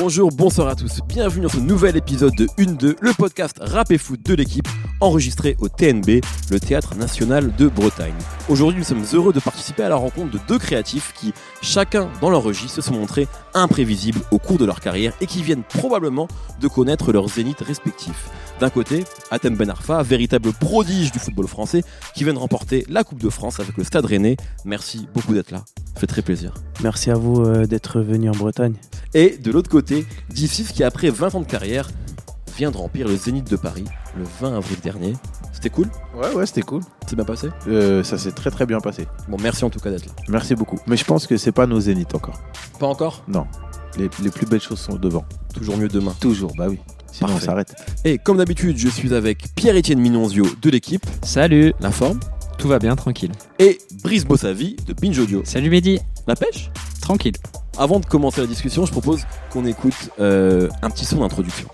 Bonjour, bonsoir à tous, bienvenue dans ce nouvel épisode de 1-2, le podcast rap et foot de l'équipe, enregistré au TNB, le Théâtre National de Bretagne. Aujourd'hui, nous sommes heureux de participer à la rencontre de deux créatifs qui, chacun dans leur registre, se sont montrés imprévisibles au cours de leur carrière et qui viennent probablement de connaître leurs zéniths respectifs. D'un côté, Atem Ben Arfa, véritable prodige du football français, qui vient de remporter la Coupe de France avec le Stade Rennais. Merci beaucoup d'être là, ça fait très plaisir. Merci à vous euh, d'être venu en Bretagne. Et de l'autre côté, Diffus qui après 20 ans de carrière vient de remplir le Zénith de Paris le 20 avril dernier. C'était cool? Ouais, ouais, c'était cool. C'est bien passé? Euh, ça s'est très très bien passé. Bon, merci en tout cas d'être là. Merci beaucoup. Mais je pense que c'est pas nos zéniths encore. Pas encore? Non. Les, les plus belles choses sont devant. Toujours mieux demain. Toujours, bah oui. Sinon Parfait. on s'arrête. Et comme d'habitude, je suis avec Pierre-Étienne Minonzio de l'équipe, Salut, La Forme, tout va bien, tranquille. et Brice Bossavi de Binge Audio. Salut Mehdi, La pêche? Tranquille. Avant de commencer la discussion, je propose qu'on écoute euh, un petit son d'introduction.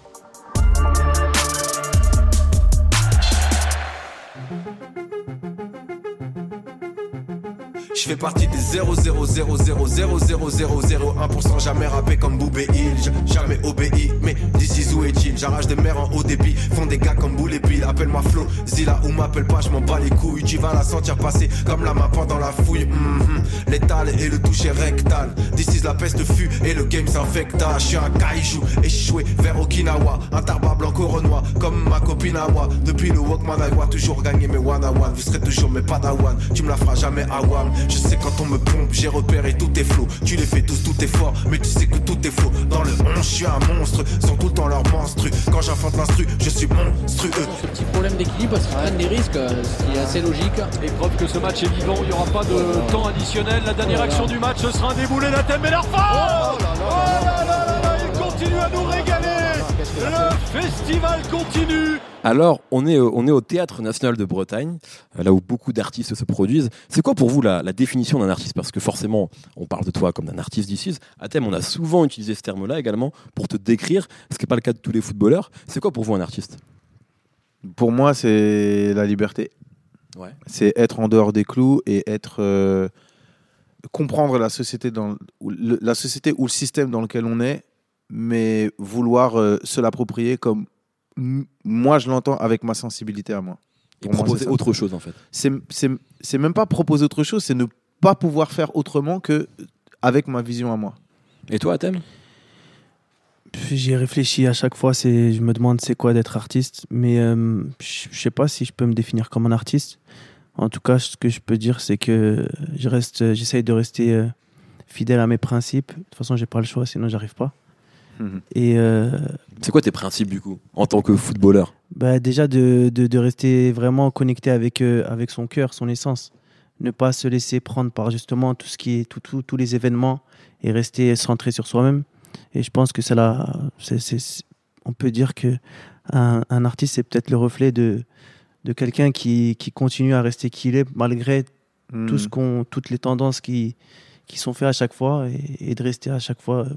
Je fais partie des 0,0000001% jamais rappé comme Boubé Hill, jamais obéi. Mais d'ici où est-il J'arrache des mers en haut débit, font des gars comme Boule et. Appelle-moi Flo, Zilla ou m'appelle pas, je m'en bats les couilles. Tu vas la sentir passer comme la main pendant la fouille. Mhm. L'étal et le toucher rectal. D'ici la peste fut et le game s'infecta. Je suis un kaiju échoué vers Okinawa. Un tarba blanc renois comme ma copine à moi. Depuis le Walkman I toujours gagner mes one on one. Vous serez toujours mes padawan. Tu me la feras jamais à Wam. Je sais quand on me pompe, j'ai repéré tous tes flots. Tu les fais tous, tout est fort, mais tu sais que tout est faux. Dans le 11, je suis un monstre. Sont tout le temps leurs monstru. Quand j'infante l'instru, je suis monstrueux. Ce petit problème d'équilibre sera un des risques, euh, ce qui est assez logique. Et preuve que ce match est vivant, il n'y aura pas de temps additionnel. La dernière action du match, ce sera un déboulé d'Atem Ben Arfa Oh là là là là, il continue à nous régaler Le festival continue Alors, on est, au- on est au Théâtre National de Bretagne, euh, là où beaucoup d'artistes se produisent. C'est quoi pour vous la, la définition d'un artiste? Parce que forcément, on parle de toi comme d'un artiste d'ici. À thème, on a souvent utilisé ce terme-là également pour te décrire, ce qui n'est pas le cas de tous les footballeurs. C'est quoi pour vous un artiste? Pour moi, c'est la liberté. Ouais. C'est être en dehors des clous et être. euh, comprendre la société, dans, ou le- la société ou le système dans lequel on est, mais vouloir euh, se l'approprier comme moi je l'entends avec ma sensibilité à moi. Et Pour proposer autre chose en fait. c'est c'est- c'est même pas proposer autre chose, c'est ne pas pouvoir faire autrement que avec ma vision à moi. Et toi, à thème Puis J'y ai réfléchi à chaque fois. C'est, je me demande c'est quoi d'être artiste, mais euh, je je sais pas si je peux me définir comme un artiste. En tout cas, ce que je peux dire, c'est que je reste, j'essaye de rester euh, fidèle à mes principes. De toute façon, j'ai pas le choix, sinon j'arrive pas. Et euh, C'est quoi tes principes du coup, en tant que footballeur? Bah, déjà de, de, de rester vraiment connecté avec, euh, avec son cœur, son essence. Ne pas se laisser prendre par justement tout ce qui est tout, tout- tous les événements et rester centré sur soi-même. Et je pense que c'est là, on peut dire que un, un artiste c'est peut-être le reflet de, de quelqu'un qui, qui continue à rester qui il est malgré Mhm. tout ce qu'on, toutes les tendances qui, qui sont faites à chaque fois et, et de rester à chaque fois euh,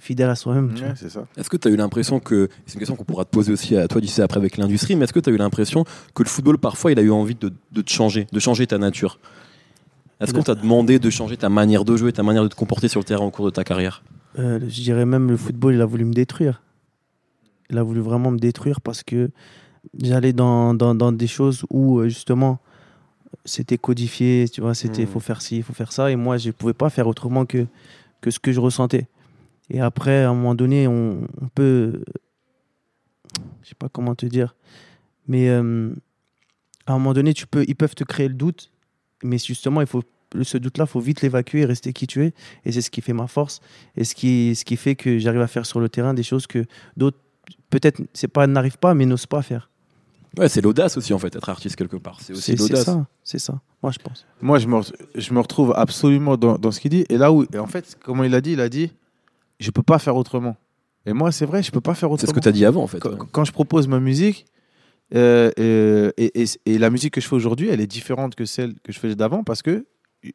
fidèle à soi-même. Ouais, c'est ça. Est-ce que tu as eu l'impression que, c'est une question qu'on pourra te poser aussi à toi d'ici après avec l'industrie, mais est-ce que tu as eu l'impression que le football parfois il a eu envie de, de te changer, de changer ta nature? Est-ce qu'on t'a demandé de changer ta manière de jouer, ta manière de te comporter sur le terrain au cours de ta carrière? Euh, je dirais même le football, il a voulu me détruire. Il a voulu vraiment me détruire parce que j'allais dans, dans, dans des choses où euh, justement c'était codifié, tu vois, c'était Mhm. faut faire ci, il faut faire ça, et moi je ne pouvais pas faire autrement que, que ce que je ressentais. Et après, à un moment donné, on, on peut, je sais pas comment te dire, mais euh, à un moment donné, tu peux, ils peuvent te créer le doute, mais justement, il faut ce doute-là, faut vite l'évacuer et rester qui tu es. Et c'est ce qui fait ma force et ce qui, ce qui fait que j'arrive à faire sur le terrain des choses que d'autres, peut-être, c'est pas n'arrivent pas, mais n'osent pas faire. Ouais, c'est l'audace aussi en fait, être artiste quelque part. C'est aussi C'est c'est l'audace. ça, c'est ça. Moi, je pense. Moi, je me, re- je me retrouve absolument dans, dans ce qu'il dit. Et là où, et en fait, comment il a dit, il a dit, je peux pas faire autrement. Et moi, c'est vrai, je peux pas faire C'est autrement. ce que tu as dit avant en fait. quand, quand je propose ma musique, euh, euh, et, et- et la musique que je fais aujourd'hui, elle est différente que celle que je faisais d'avant parce que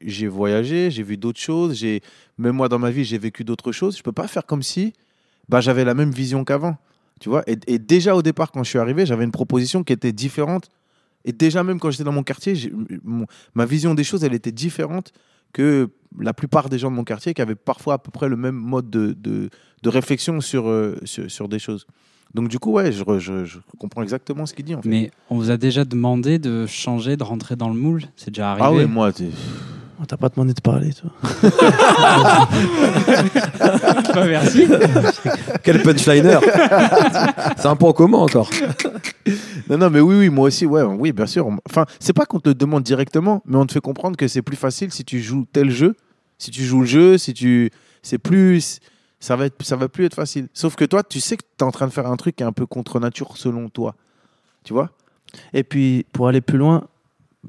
j'ai voyagé, j'ai vu d'autres choses, j'ai même moi dans ma vie, j'ai vécu d'autres choses. Je peux pas faire comme si bah, j'avais la même vision qu'avant. Tu vois et, et déjà au départ, quand je suis arrivé, j'avais une proposition qui était différente. Et déjà même quand j'étais dans mon quartier, mon- ma vision des choses, elle était différente que la plupart des gens de mon quartier qui avaient parfois à peu près le même mode de, de, de réflexion sur, euh, sur, sur des choses. Donc du coup, ouais, je, je, je comprends exactement ce qu'il dit en fait. Mais on vous a déjà demandé de changer, de rentrer dans le moule? C'est déjà arrivé ah ouais, moi, On t'a pas demandé de parler, toi. Bah, merci. Quel punchliner C'est un point commun encore. Non, non, mais oui, oui, moi aussi, ouais, oui, bien sûr. Enfin, c'est pas qu'on te le demande directement, mais on te fait comprendre que c'est plus facile si tu joues tel jeu, si tu joues le jeu, si tu, c'est plus, ça va être, ça va plus être facile. Sauf que toi, tu sais que tu es en train de faire un truc qui est un peu contre nature selon toi, tu vois? Et puis, pour aller plus loin,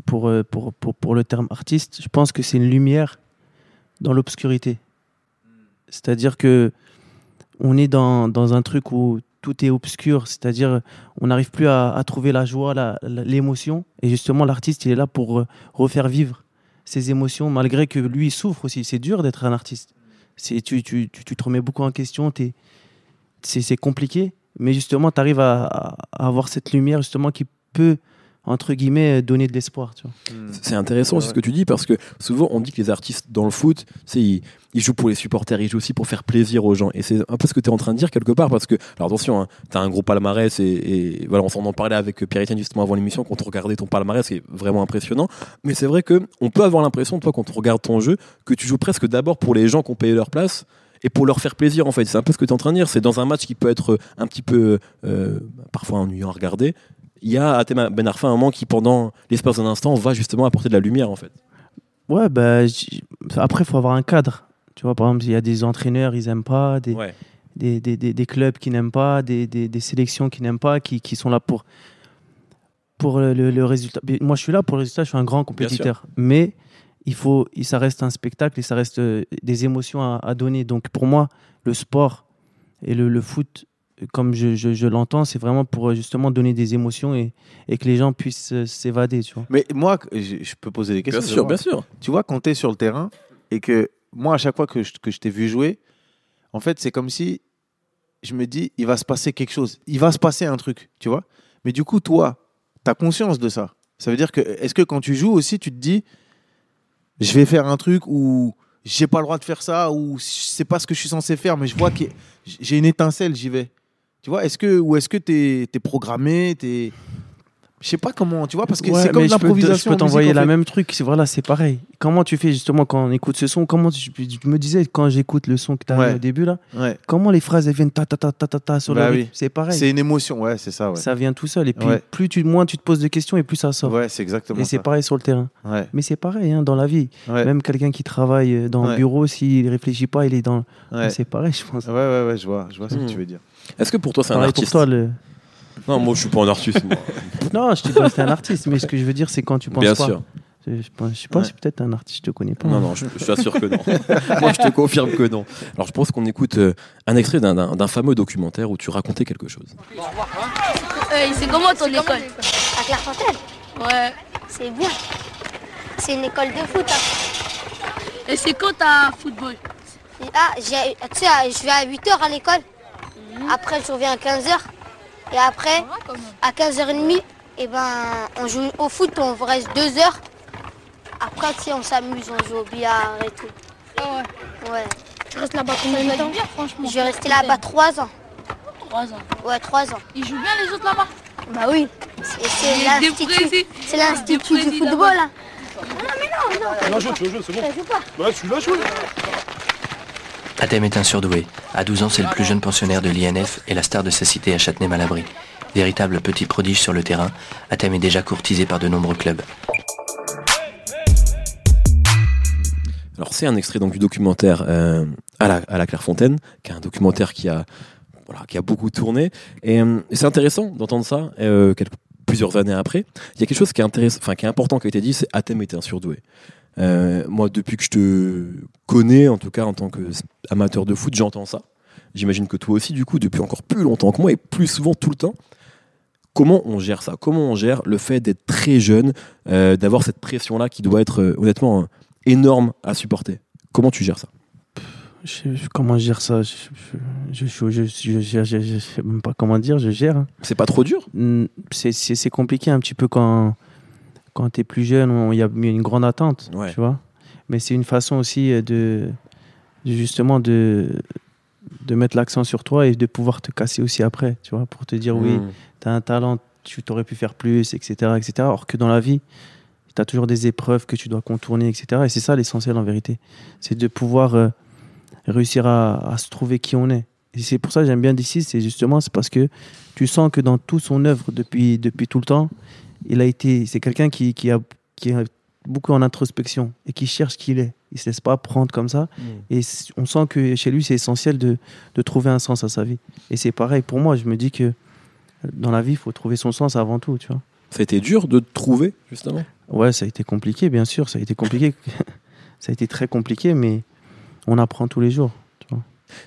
pour, euh, pour, pour, pour le terme artiste, je pense que c'est une lumière dans l'obscurité. C'est-à-dire que on est dans, dans un truc où tout est obscur, c'est-à-dire on n'arrive plus à, trouver la joie, l'émotion. Et justement, l'artiste, il est là pour euh, refaire vivre ses émotions, malgré que lui, il souffre aussi. C'est dur d'être un artiste. Tu, tu, tu, tu te remets beaucoup en question, t'es- c'est, compliqué. Mais justement, tu arrives à- à avoir cette lumière justement qui peut, entre guillemets, donner de l'espoir. Vois. C'est intéressant aussi ce que tu dis parce que souvent on dit que les artistes dans le foot, c'est ils, ils jouent pour les supporters, ils jouent aussi pour faire plaisir aux gens. Et c'est un peu ce que tu es en train de dire quelque part parce que, alors attention, hein, tu as un gros palmarès et, et voilà, on s'en en parlait avec Pierre-Etienne justement avant l'émission quand on regardait ton palmarès, c'est vraiment impressionnant. Mais c'est vrai que on peut avoir l'impression, toi, quand on regarde ton jeu, que tu joues presque d'abord pour les gens qui ont payé leur place et pour leur faire plaisir en fait. C'est un peu ce que tu es en train de dire. C'est dans un match qui peut être un petit peu euh, parfois ennuyant à regarder. Il y a Atem Ben Arfa un moment qui, pendant l'espace d'un instant, va justement apporter de la lumière en fait. Ouais, bah, après, il faut avoir un cadre. Tu vois, par exemple, il y a des entraîneurs, ils n'aiment pas, des, Ouais. des, des, des, clubs qui n'aiment pas, des, des, des sélections qui n'aiment pas, qui, qui sont là pour, pour le, le- le résultat. Moi, je suis là pour le résultat, je suis un grand compétiteur. Mais il faut, ça reste un spectacle et ça reste euh, des émotions à, à donner. Donc, pour moi, le sport et le, le foot, comme je, je, je l'entends, c'est vraiment pour euh, justement donner des émotions et, et que les gens puissent euh, s'évader. Tu vois. Mais moi, je, je peux poser des questions. Bien sûr, bien sûr. Tu vois, quand tu es sur le terrain et que moi, à chaque fois que je, que je t'ai vu jouer, en fait, c'est comme si je me dis, il va se passer quelque chose. Il va se passer un truc, tu vois. Mais du coup, toi, tu as conscience de ça. Ça veut dire que, est-ce que quand tu joues aussi, tu te dis, je vais faire un truc où j'ai pas le droit de faire ça, ou c'est pas ce que je suis censé faire, mais je vois que j'ai une étincelle, j'y vais. Tu vois, est-ce que, ou est-ce que tu es, programmé, t'es- Je sais pas comment, tu vois, parce que Ouais, c'est comme l'improvisation. Je peux en t'envoyer la même truc. C'est voilà, c'est pareil. Comment tu fais justement quand on écoute ce son? Comment tu, tu me disais quand j'écoute le son que tu as Ouais. au début là Ouais. Comment les phrases elles viennent ta ta ta ta ta, ta sur Bah le oui. C'est pareil. C'est une émotion, ouais, c'est ça. Ça vient tout seul. Et puis plus tu moins tu te poses de questions et plus ça sort. Ouais, c'est exactement et c'est pareil sur le terrain. Ouais, Mais c'est pareil hein, dans la vie. ouais, Même quelqu'un qui travaille euh, dans le bureau, s'il réfléchit pas, il est dans. ouais. C'est pareil, je pense. Ouais, ouais, ouais, je vois, je vois ce que Hmm. tu veux dire. Est-ce que pour toi c'est un Pareil pour artiste toi, le... Non, moi je suis pas un artiste. moi. Non, je dis pas que t'es un artiste, mais ce que je veux dire, c'est quand tu penses Bien pas. sûr. Je, je pense- je sais pas Ouais. si peut-être un artiste, je te connais pas. Non, non, je, je suis sûr que non. moi je te confirme que non. Alors je pense qu'on écoute euh, un extrait d'un- d'un d'un fameux documentaire où tu racontais quelque chose. Euh, c'est comment ton école À Clairefontaine Ouais. C'est bien. C'est une école de foot. hein. Et c'est quand t'as football? Et- Ah, j'ai- tu sais, je vais à 8h à l'école. Après, je reviens à 15h. Et après, à 15h30, et ben, on joue au foot, on reste 2 heures. Après, sais, on s'amuse, on joue au billard et tout. Ah ouais. Ouais. Tu restes là-bas combien de temps bien, franchement. Je vais rester là-bas 3 ans. 3 ans. Ouais, 3 ans. Ils jouent bien les autres là-bas Bah oui. C'est- l'institut. du football. hein. Non, mais non, non. La joue, tu c'est bon. Ouais, tu l'as joué. Atem est un surdoué. À 12 ans, c'est le plus jeune pensionnaire de l'INF et la star de sa cité à Châtenay-Malabry. Véritable petit prodige sur le terrain, Atem est déjà courtisé par de nombreux clubs. Alors c'est un extrait donc du documentaire euh, à, la, à la Clairefontaine, qui est un documentaire qui a, beaucoup tourné. Et, euh, et c'est intéressant d'entendre ça euh, plusieurs années après. Il y a quelque chose qui est, qui est important qui a été dit, c'est Athème était un surdoué. Euh, moi, depuis que je te connais, en tout cas en tant qu'amateur de foot, j'entends ça. J'imagine que toi aussi, du coup, depuis encore plus longtemps que moi et plus souvent tout le temps. Comment on gère ça? Comment on gère le fait d'être très jeune, euh, d'avoir cette pression-là qui doit être euh, honnêtement énorme à supporter? Comment tu gères ça? Comment je gère ça je, je, je, je, sais même pas comment dire, je gère. C'est pas trop dur? C'est compliqué un petit peu quand, quand tu es plus jeune, il y a une grande attente, Ouais. tu vois. Mais c'est une façon aussi euh, de, justement de, de mettre l'accent sur toi et de pouvoir te casser aussi après, tu vois, pour te dire oui, Mm. tu as un talent, tu t'aurais pu faire plus, etc., etc. Or que dans la vie, tu as toujours des épreuves que tu dois contourner, etc. Et c'est ça l'essentiel en vérité. C'est de pouvoir euh, réussir à, à se trouver qui on est. Et c'est pour ça que j'aime bien d'ici, c'est justement c'est parce que tu sens que dans toute son œuvre depuis, depuis tout le temps, il a été, c'est quelqu'un qui, qui, a, qui est beaucoup en introspection et qui cherche qui il est. Il se laisse pas prendre comme ça. Et c- on sent que chez lui, c'est essentiel de, de trouver un sens à sa vie. Et c'est pareil pour moi. Je me dis que euh, dans la vie, il faut trouver son sens avant tout, tu vois. Ça a été dur de te trouver, justement? Ouais, ça a été compliqué, bien sûr. Ça a été compliqué. ça a été très compliqué, mais on apprend tous les jours.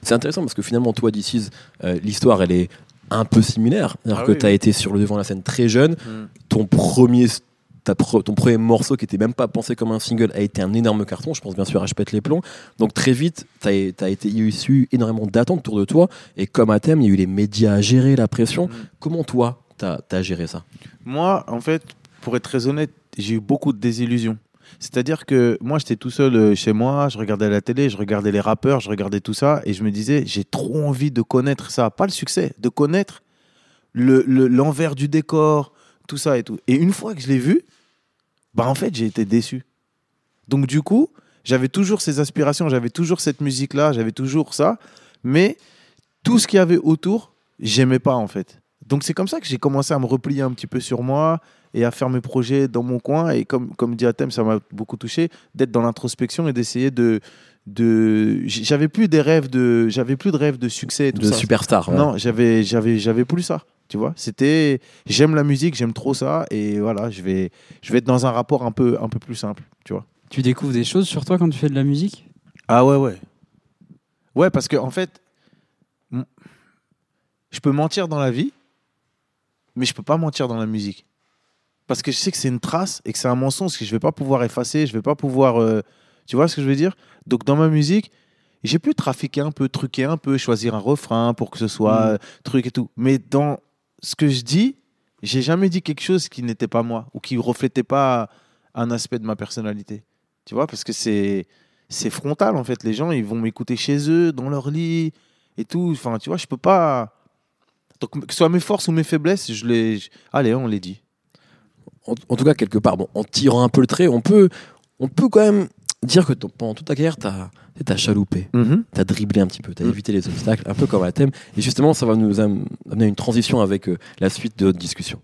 C'est intéressant parce que finalement, toi, This l'histoire, elle est un peu similaire. C'est-à-dire Ah que oui. tu as été sur le devant de la scène très jeune. Mm. Ton premier, ta pro- ton premier morceau qui était même pas pensé comme un single a été un énorme carton. Je pense bien sûr à Je pète les plombs. Donc très vite, tu as, été, il y a eu énormément d'attentes autour de toi. Et comme à thème, il y a eu les médias à gérer, la pression. Mm. Comment toi, tu as, géré ça? Moi, en fait, pour être très honnête, j'ai eu beaucoup de désillusions. C'est-à-dire que moi, j'étais tout seul euh, chez moi, je regardais la télé, je regardais les rappeurs, je regardais tout ça, et je me disais, j'ai trop envie de connaître ça. Pas le succès, de connaître le- le- l'envers du décor, tout ça et tout. Et une fois que je l'ai vu, bah en fait, j'ai été déçu. Donc du coup, j'avais toujours ces aspirations, j'avais toujours cette musique-là, j'avais toujours ça, mais tout ce qu'il y avait autour, j'aimais pas en fait. Donc c'est comme ça que j'ai commencé à me replier un petit peu sur moi et à faire mes projets dans mon coin. Et comme, comme dit Atem, ça m'a beaucoup touché d'être dans l'introspection et d'essayer de. de... J'avais plus des rêves de, j'avais plus de rêves de succès et tout De ça. superstar. ouais. Non, j'avais, j'avais, j'avais plus ça. Tu vois, c'était, j'aime la musique, j'aime trop ça, et voilà, je vais, je vais être dans un rapport un peu, un peu plus simple, tu vois. Tu découvres des choses sur toi quand tu fais de la musique? Ah ouais, ouais. Ouais, parce que en fait, je peux mentir dans la vie, mais je peux pas mentir dans la musique. Parce que je sais que c'est une trace et que c'est un mensonge que je vais pas pouvoir effacer, je vais pas pouvoir. euh, tu vois ce que je veux dire? Donc dans ma musique, j'ai pu trafiquer un peu, truquer un peu, choisir un refrain pour que ce soit Mm. euh, truc et tout. Mais dans ce que je dis, j'ai jamais dit quelque chose qui n'était pas moi ou qui reflétait pas un aspect de ma personnalité. Tu vois? Parce que c'est c'est frontal en fait. Les gens, ils vont m'écouter chez eux, dans leur lit et tout. Enfin, tu vois, je peux pas. Donc, que ce soit mes forces ou mes faiblesses, je les. Allez, on les dit. En, en tout cas, quelque part, bon, en tirant un peu le trait, on peut, on peut quand même dire que ton- pendant toute ta carrière, tu as, chaloupé, tu as dribblé un petit peu, tu as Mm. évité les obstacles, un peu comme à thème. Et justement, ça va nous am- amener à une transition avec euh, la suite de notre discussion.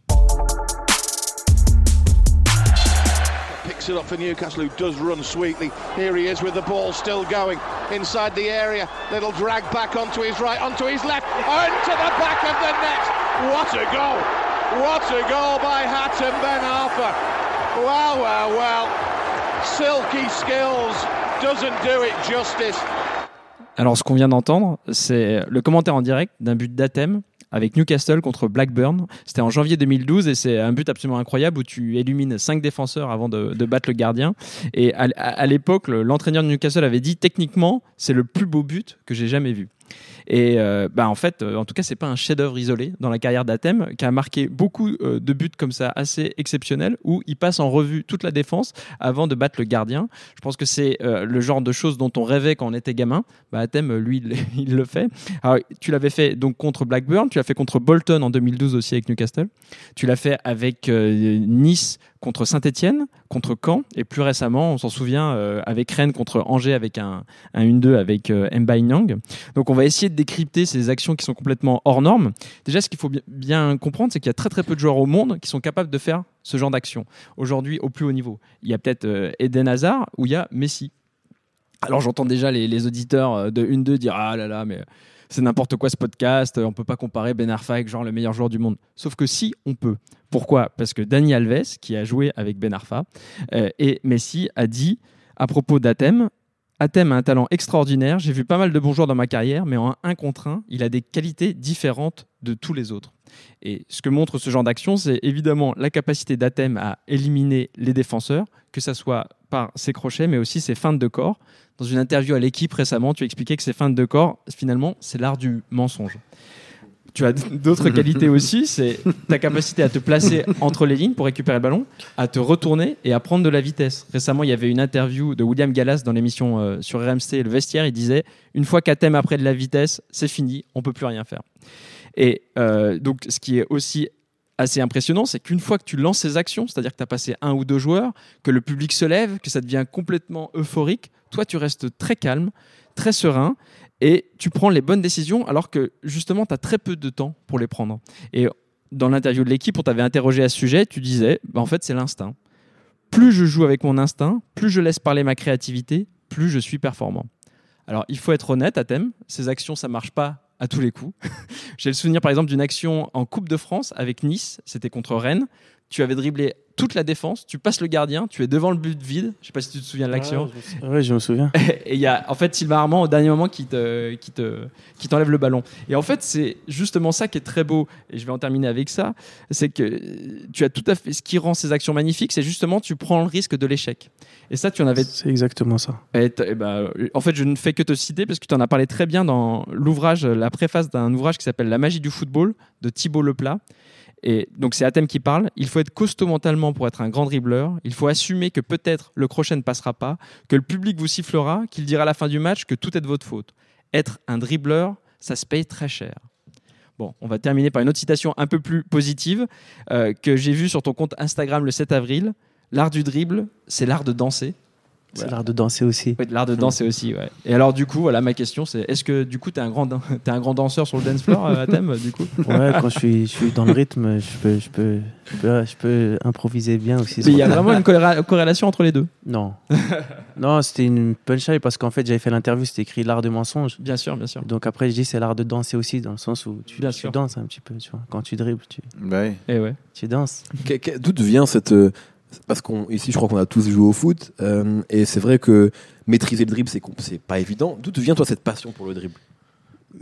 Picks it up for Newcastle, who does run sweetly. Here he is with the ball still going inside the area. Little drag back onto his right, onto his left, onto the back of the net. What a goal! What a goal by Hatton Ben Arthur. Well, well. Silky skills doesn't do it justice. Alors, ce qu'on vient d'entendre, c'est le commentaire en direct d'un but d'Athème avec Newcastle contre Blackburn. C'était en janvier 2012 et c'est un but absolument incroyable où tu élimines cinq défenseurs avant de, battre le gardien. Et à, l'époque, le- l'entraîneur de Newcastle avait dit techniquement, c'est le plus beau but que j'ai jamais vu. Et euh, bah en fait, euh, en tout cas, c'est pas un chef-d'œuvre isolé dans la carrière d'Athème qui a marqué beaucoup euh, de buts comme ça assez exceptionnels où il passe en revue toute la défense avant de battre le gardien. Je pense que c'est euh, le genre de choses dont on rêvait quand on était gamin. Bah, Athème, lui, il, le fait. Tu l'avais fait donc contre Blackburn, tu l'as fait contre Bolton en 2012 aussi avec Newcastle. Tu l'as fait avec Nice contre Saint-Etienne, contre Caen, et plus récemment, on s'en souvient, euh, avec Rennes contre Angers avec un, un 1-2 avec euh, Nyang. Donc on va essayer de décrypter ces actions qui sont complètement hors normes. Déjà, ce qu'il faut bi- bien comprendre, c'est qu'il y a très très peu de joueurs au monde qui sont capables de faire ce genre d'action. Aujourd'hui, au plus haut niveau, il y a peut-être euh, Eden Hazard ou il y a Messi. Alors j'entends déjà les, les auditeurs euh, de 1-2 dire Ah là là, mais c'est n'importe quoi ce podcast, on peut pas comparer Ben Arfa avec le meilleur joueur du monde. Sauf que si, on peut. Pourquoi? Parce que Dani Alves, qui a joué avec Ben Arfa, euh, et Messi a dit à propos d'Athème Athème a un talent extraordinaire. J'ai vu pas mal de bons joueurs dans ma carrière, mais en un contre un, il a des qualités différentes de tous les autres. Et ce que montre ce genre d'action, c'est évidemment la capacité d'Athème à éliminer les défenseurs, que ce soit par ses crochets, mais aussi ses feintes de corps. Dans une interview à l'équipe récemment, tu expliquais que ces feintes de corps, finalement, c'est l'art du mensonge. tu as d'autres qualités aussi, c'est ta capacité à te placer entre les lignes pour récupérer le ballon, à te retourner et à prendre de la vitesse. Récemment, il y avait une interview de William Gallas dans l'émission euh, sur RMC, le vestiaire, il disait une fois qu'Athème a pris de la vitesse, c'est fini, on peut plus rien faire. Et euh, donc, ce qui est aussi assez impressionnant, c'est qu'une fois que tu lances ces actions, c'est-à-dire que tu as passé un ou deux joueurs, que le public se lève, que ça devient complètement euphorique, toi, tu restes très calme, très serein, et tu prends les bonnes décisions alors que justement, tu as très peu de temps pour les prendre. Et dans l'interview de l'équipe, on t'avait interrogé à ce sujet, tu disais, bah, en fait, c'est l'instinct. Plus je joue avec mon instinct, plus je laisse parler ma créativité, plus je suis performant. Alors, il faut être honnête à thème, ces actions, ça marche pas à tous les coups. J'ai le souvenir par exemple d'une action en Coupe de France avec Nice, c'était contre Rennes. Tu avais dribblé toute la défense, tu passes le gardien, tu es devant le but vide. Je sais pas si tu te souviens de l'action. Oui, je me souviens. Et il y a en fait Sylvain Armand au dernier moment qui te qui te qui t'enlève le ballon. Et en fait, c'est justement ça qui est très beau et je vais en terminer avec ça, c'est que tu as tout à fait ce qui rend ces actions magnifiques, c'est justement tu prends le risque de l'échec. Et ça tu en avais C'est exactement ça. et et bah, en fait, je ne fais que te citer parce que tu en as parlé très bien dans l'ouvrage, la préface d'un ouvrage qui s'appelle La magie du football de Thibaut Leplat. Et donc, c'est Athème qui parle. Il faut être costaud mentalement pour être un grand dribbleur. Il faut assumer que peut-être le crochet ne passera pas, que le public vous sifflera, qu'il dira à la fin du match que tout est de votre faute. Être un dribbleur, ça se paye très cher. Bon, on va terminer par une autre citation un peu plus positive euh, que j'ai vue sur ton compte Instagram le 7 avril. L'art du dribble, c'est l'art de danser. C'est l'art de danser aussi. Ouais, l'art de danser aussi, ouais. Et alors, du coup, voilà, ma question, c'est est-ce que du coup, tu es un, grand t'es un grand danseur sur le dance floor, euh, à thème, du coup? Ouais, quand je suis, je suis dans le rythme, je peux, je peux, je peux, je peux improviser bien aussi. Mais il y a vraiment une corréla- corrélation entre les deux? Non. non, c'était une punchline parce qu'en fait, j'avais fait l'interview, c'était écrit l'art de mensonge. Bien sûr, bien sûr. Donc après, je dis c'est l'art de danser aussi, dans le sens où tu, Bien tu sûr. danses un petit peu, tu vois. Quand tu dribbles, tu, Bah oui. Et ouais. tu danses. D'où vient cette. Parce qu'on ici, je crois qu'on a tous joué au foot, euh, et c'est vrai que maîtriser le dribble, c'est c'est pas évident. D'où vient toi cette passion pour le dribble?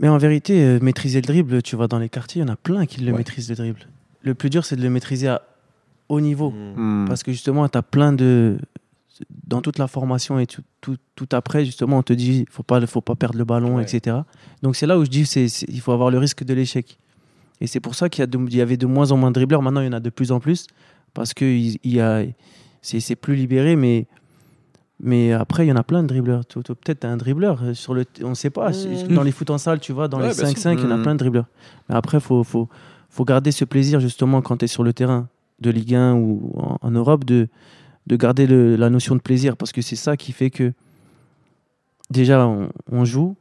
Mais en vérité, euh, maîtriser le dribble, tu vas dans les quartiers, il y en a plein qui le Ouais. maîtrisent le dribble. Le plus dur, c'est de le maîtriser à haut niveau. Hmm. Parce que justement, tu as plein de. Dans toute la formation et tout, tout, tout après, justement, on te dit faut pas, faut pas perdre le ballon, Ouais. etc. Donc c'est là où je dis c'est il faut avoir le risque de l'échec. Et c'est pour ça qu'il y, y avait de moins en moins de dribbleurs. Maintenant, il y en a de plus en plus. Parce que il, il y a, c'est plus libéré. Mais, mais après, il y en a plein de dribbleurs. Peut-être un dribbleur. euh, Sur le, on ne sait pas. Mhm. Dans les foot en salle, tu vois, dans Ouais, les bien sûr. 5-5, il y en a Mhm. plein de dribbleurs. Mais après, il faut, faut, faut garder ce plaisir, justement, quand tu es sur le terrain de Ligue 1 ou en, en Europe, de, de garder le- la notion de plaisir. Parce que c'est ça qui fait que, déjà, on, on joue.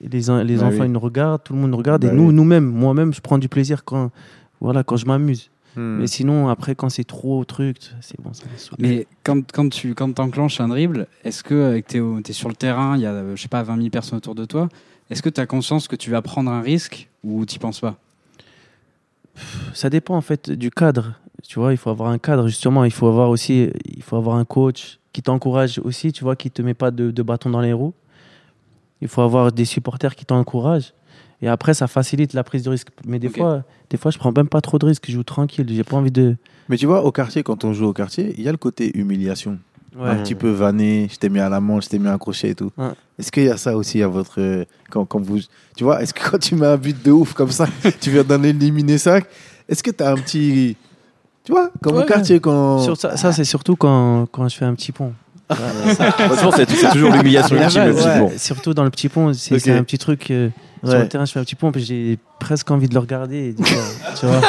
Les, en- les Bah enfants, oui. ils nous regardent, tout le monde nous regarde. Bah et nous, oui. nous-mêmes, moi-même, je prends du plaisir quand, voilà, quand je m'amuse. Hmm. Mais sinon, après, quand c'est trop truc, c'est bon, ça. Mais quand, quand tu quand enclenches un dribble, est-ce que tu es, sur le terrain, il y a euh, je sais pas 20 000 personnes autour de toi, est-ce que tu as conscience que tu vas prendre un risque ou tu penses pas? Ça dépend en fait du cadre. Tu vois, il faut avoir un cadre justement. Il faut avoir aussi, il faut avoir un coach qui t'encourage aussi. Tu vois, qui te met pas de, de bâton dans les roues. Il faut avoir des supporters qui t'encouragent. Et après, ça facilite la prise de risque. Mais des fois, des fois, je prends même pas trop de risques. Je joue tranquille. J'ai pas envie de. Mais tu vois, au quartier, quand on joue au quartier, il y a le côté humiliation. Ouais. Un petit peu vanné, je t'ai mis à la manche, je t'ai mis un crochet et tout. Ouais. Est-ce qu'il y a ça aussi à votre. euh, Quand, quand vous, tu vois, est-ce que quand tu mets un but de ouf comme ça, tu viens d'en éliminer 5, est-ce que tu as un petit. Tu vois, comme Ouais, au quartier, quand. Sur ça, ça, c'est surtout quand, quand je fais un petit pont. Franchement, c'est toujours l'humiliation La ultime, le petit ouais. pont. Surtout dans le petit pont, c'est un petit truc. euh, Sur Ouais. le terrain, je fais un petit pont, puis j'ai presque envie de le regarder. Et de tu vois.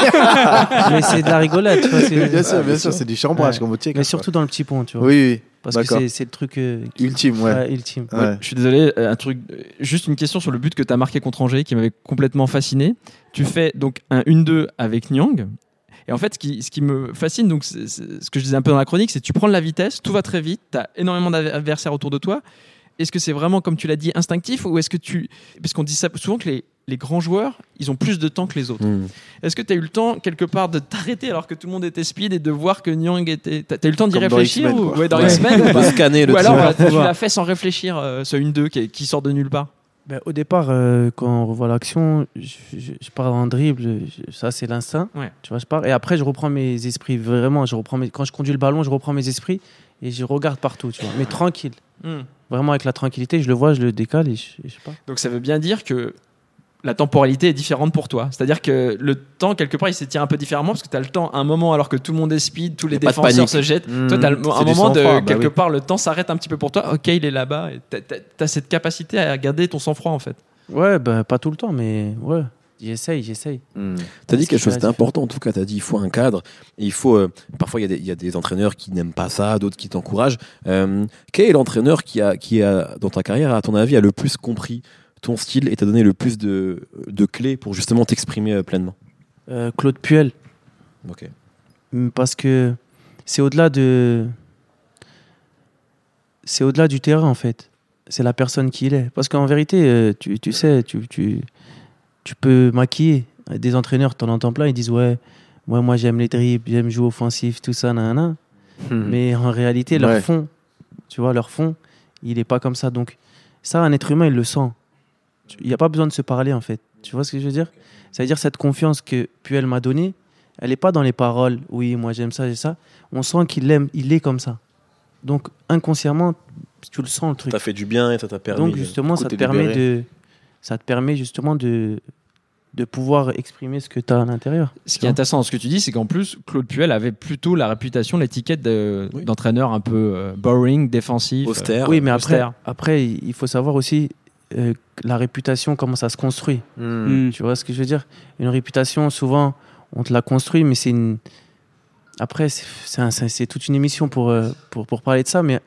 Mais c'est de la rigolade, tu vois. c'est- Bien sûr, bien sûr, c'est du chambrage Ouais. comme Tchèque. Mais surtout dans le petit pont, tu vois. Oui, oui. Parce que c'est- le truc euh, qui- Ultime, ouais. ouais, ultime. Ouais. Ouais, Je suis désolé, euh, un truc, euh, juste une question sur le but que tu as marqué contre Angers qui m'avait complètement fasciné. Tu fais donc un 1-2 avec Nyang. Et en fait, ce qui, ce qui me fascine, donc, ce que je disais un peu dans la chronique, c'est que tu prends de la vitesse, tout va très vite, tu as énormément d'adversaires autour de toi. Est-ce que c'est vraiment, comme tu l'as dit, instinctif ou est-ce que tu. Parce qu'on dit ça souvent que les, les grands joueurs, ils ont plus de temps que les autres. Hmm. Est-ce que tu as eu le temps, quelque part, de t'arrêter alors que tout le monde était speed et de voir que Nyang était. Tu as, eu le temps d'y dans réfléchir ou... Ouais, dans Ouais. Pas scanner le Ou alors, euh, tu l'as fait sans réfléchir, euh, ce 1-2 qui, qui sort de nulle part Ben, au départ, euh, quand on revoit l'action, je, je- je pars en dribble, je- ça c'est l'instinct. Ouais. Tu vois, je pars. Et après, je reprends mes esprits, vraiment. Je reprends mes- quand je conduis le ballon, je reprends mes esprits et je regarde partout, tu vois. Mais tranquille. Hmm. Vraiment avec la tranquillité, je le vois, je le décale et je, je pars. Donc ça veut bien dire que la temporalité est différente pour toi. C'est-à-dire que le temps, quelque part, il s'étire un peu différemment parce que tu as le temps, un moment, alors que tout le monde est speed, tous les pas défenseurs se jettent. Mmh, toi, tu as un moment de, sang-froid, bah quelque oui. part, le temps s'arrête un petit peu pour toi. Ok, il est là-bas. Tu as, cette capacité à garder ton sang-froid, en fait. Ouais, bah, pas tout le temps, mais ouais, j'essaye, j'essaye. Hmm. T'as dit C'est quelque chose d'important en tout cas. T'as dit il faut un cadre. Et il faut. euh, parfois il y, a des- il y a des entraîneurs qui n'aiment pas ça, d'autres qui t'encouragent. Euh, quel est l'entraîneur qui a, qui a dans ta carrière, à ton avis, a le plus compris ton style et t'a donné le plus de, de clés pour justement t'exprimer euh, pleinement? Euh, Claude Puel, Ok. Mm, parce que c'est au-delà de. C'est au-delà du terrain, en fait. C'est la personne qui il est. Parce qu'en vérité, tu, tu sais, tu, tu, tu peux maquiller. Des entraîneurs, t'en entends plein, ils disent Ouais, ouais moi j'aime les dribbles, j'aime jouer offensif, tout ça, nanana. Hmm. Mais en réalité, leur Ouais. fond, tu vois, leur fond, il n'est pas comme ça. Donc, ça, un être humain, il le sent. Il n'y a pas besoin de se parler, en fait. Tu vois ce que je veux dire? C'est-à-dire, cette confiance que Puel m'a donnée, elle n'est pas dans les paroles. Oui, moi, j'aime ça, j'ai ça. On sent qu'il aime, il est comme ça. Donc, inconsciemment, tu le sens, le truc. Ça t'a fait du bien et ça t'a permis. Donc, justement, ça te, permet de, ça te permet justement de, de pouvoir exprimer ce que tu as à l'intérieur. Ce qui est intéressant dans ce que tu dis, c'est qu'en plus, Claude Puel avait plutôt la réputation, l'étiquette de- Oui. d'entraîneur un peu euh, boring, défensif. Austère. Oui, mais après, austère. après, il faut savoir aussi euh, la réputation, comment ça se construit. Hmm. Mm. Tu vois ce que je veux dire? Une réputation, souvent, on te la construit, mais c'est une. Après, c'est un- toute une émission pour, euh, pour, pour parler de ça, mais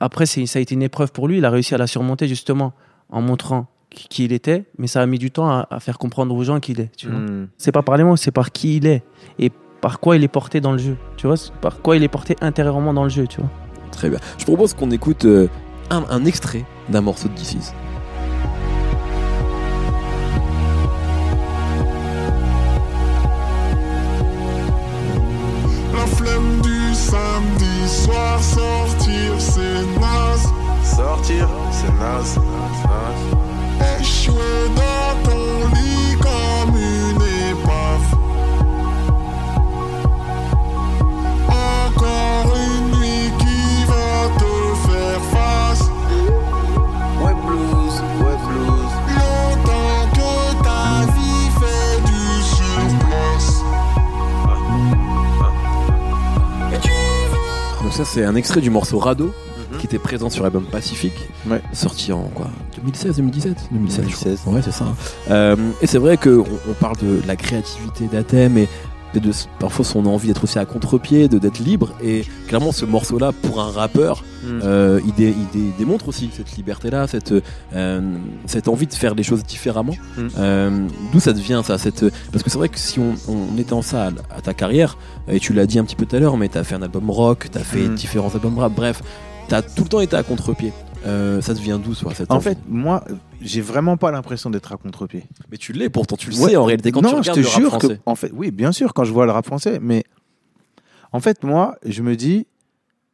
après, ça a été une épreuve pour lui. Il a réussi à la surmonter justement en montrant qui il était, mais ça a mis du temps à, à faire comprendre aux gens qui il est. Tu vois Hmm. C'est pas par les mots, c'est par qui il est et par quoi il est porté dans le jeu. Tu vois Par quoi il est porté intérieurement dans le jeu, tu vois Très bien. Je propose qu'on écoute euh, un, un extrait d'un morceau de DC's. La flemme du samedi soir, sortir c'est naze. Sortir, c'est naze. Échouer dans ton lit comme une épave. Encore une nuit qui va te faire face. Ouais, blues, blues. Longtemps que ta vie fait du veux Donc ça c'est un extrait du morceau Rado qui était présent sur l'album Pacifique, Ouais. sorti en quoi 2016, 2017, 2016, je crois. 2016. Ouais, c'est ça. Euh, et c'est vrai que on, parle de la créativité d'Athème et de, de- parfois son envie d'être aussi à contre-pied, de d'être libre. Et clairement, ce morceau-là, pour un rappeur, Mm. euh, il, dé- il dé- démontre aussi cette liberté-là, cette, euh, cette envie de faire les choses différemment. Mm. Euh, D'où ça devient ça cette... Parce que c'est vrai que si on, on étend ça à, à ta carrière, et tu l'as dit un petit peu tout à l'heure, mais tu as fait un album rock, tu as fait Mm. différents albums rap, bref, tu as tout le temps été à contre-pied. Euh, ça devient d'où ça cette En fait, moi, j'ai vraiment pas l'impression d'être à contre-pied. Mais tu l'es pourtant, tu le Ouais. sais en réalité quand non, tu regardes je le te rap jure français. que, en fait, oui, bien sûr, quand je vois le rap français, mais en fait, moi, je me dis,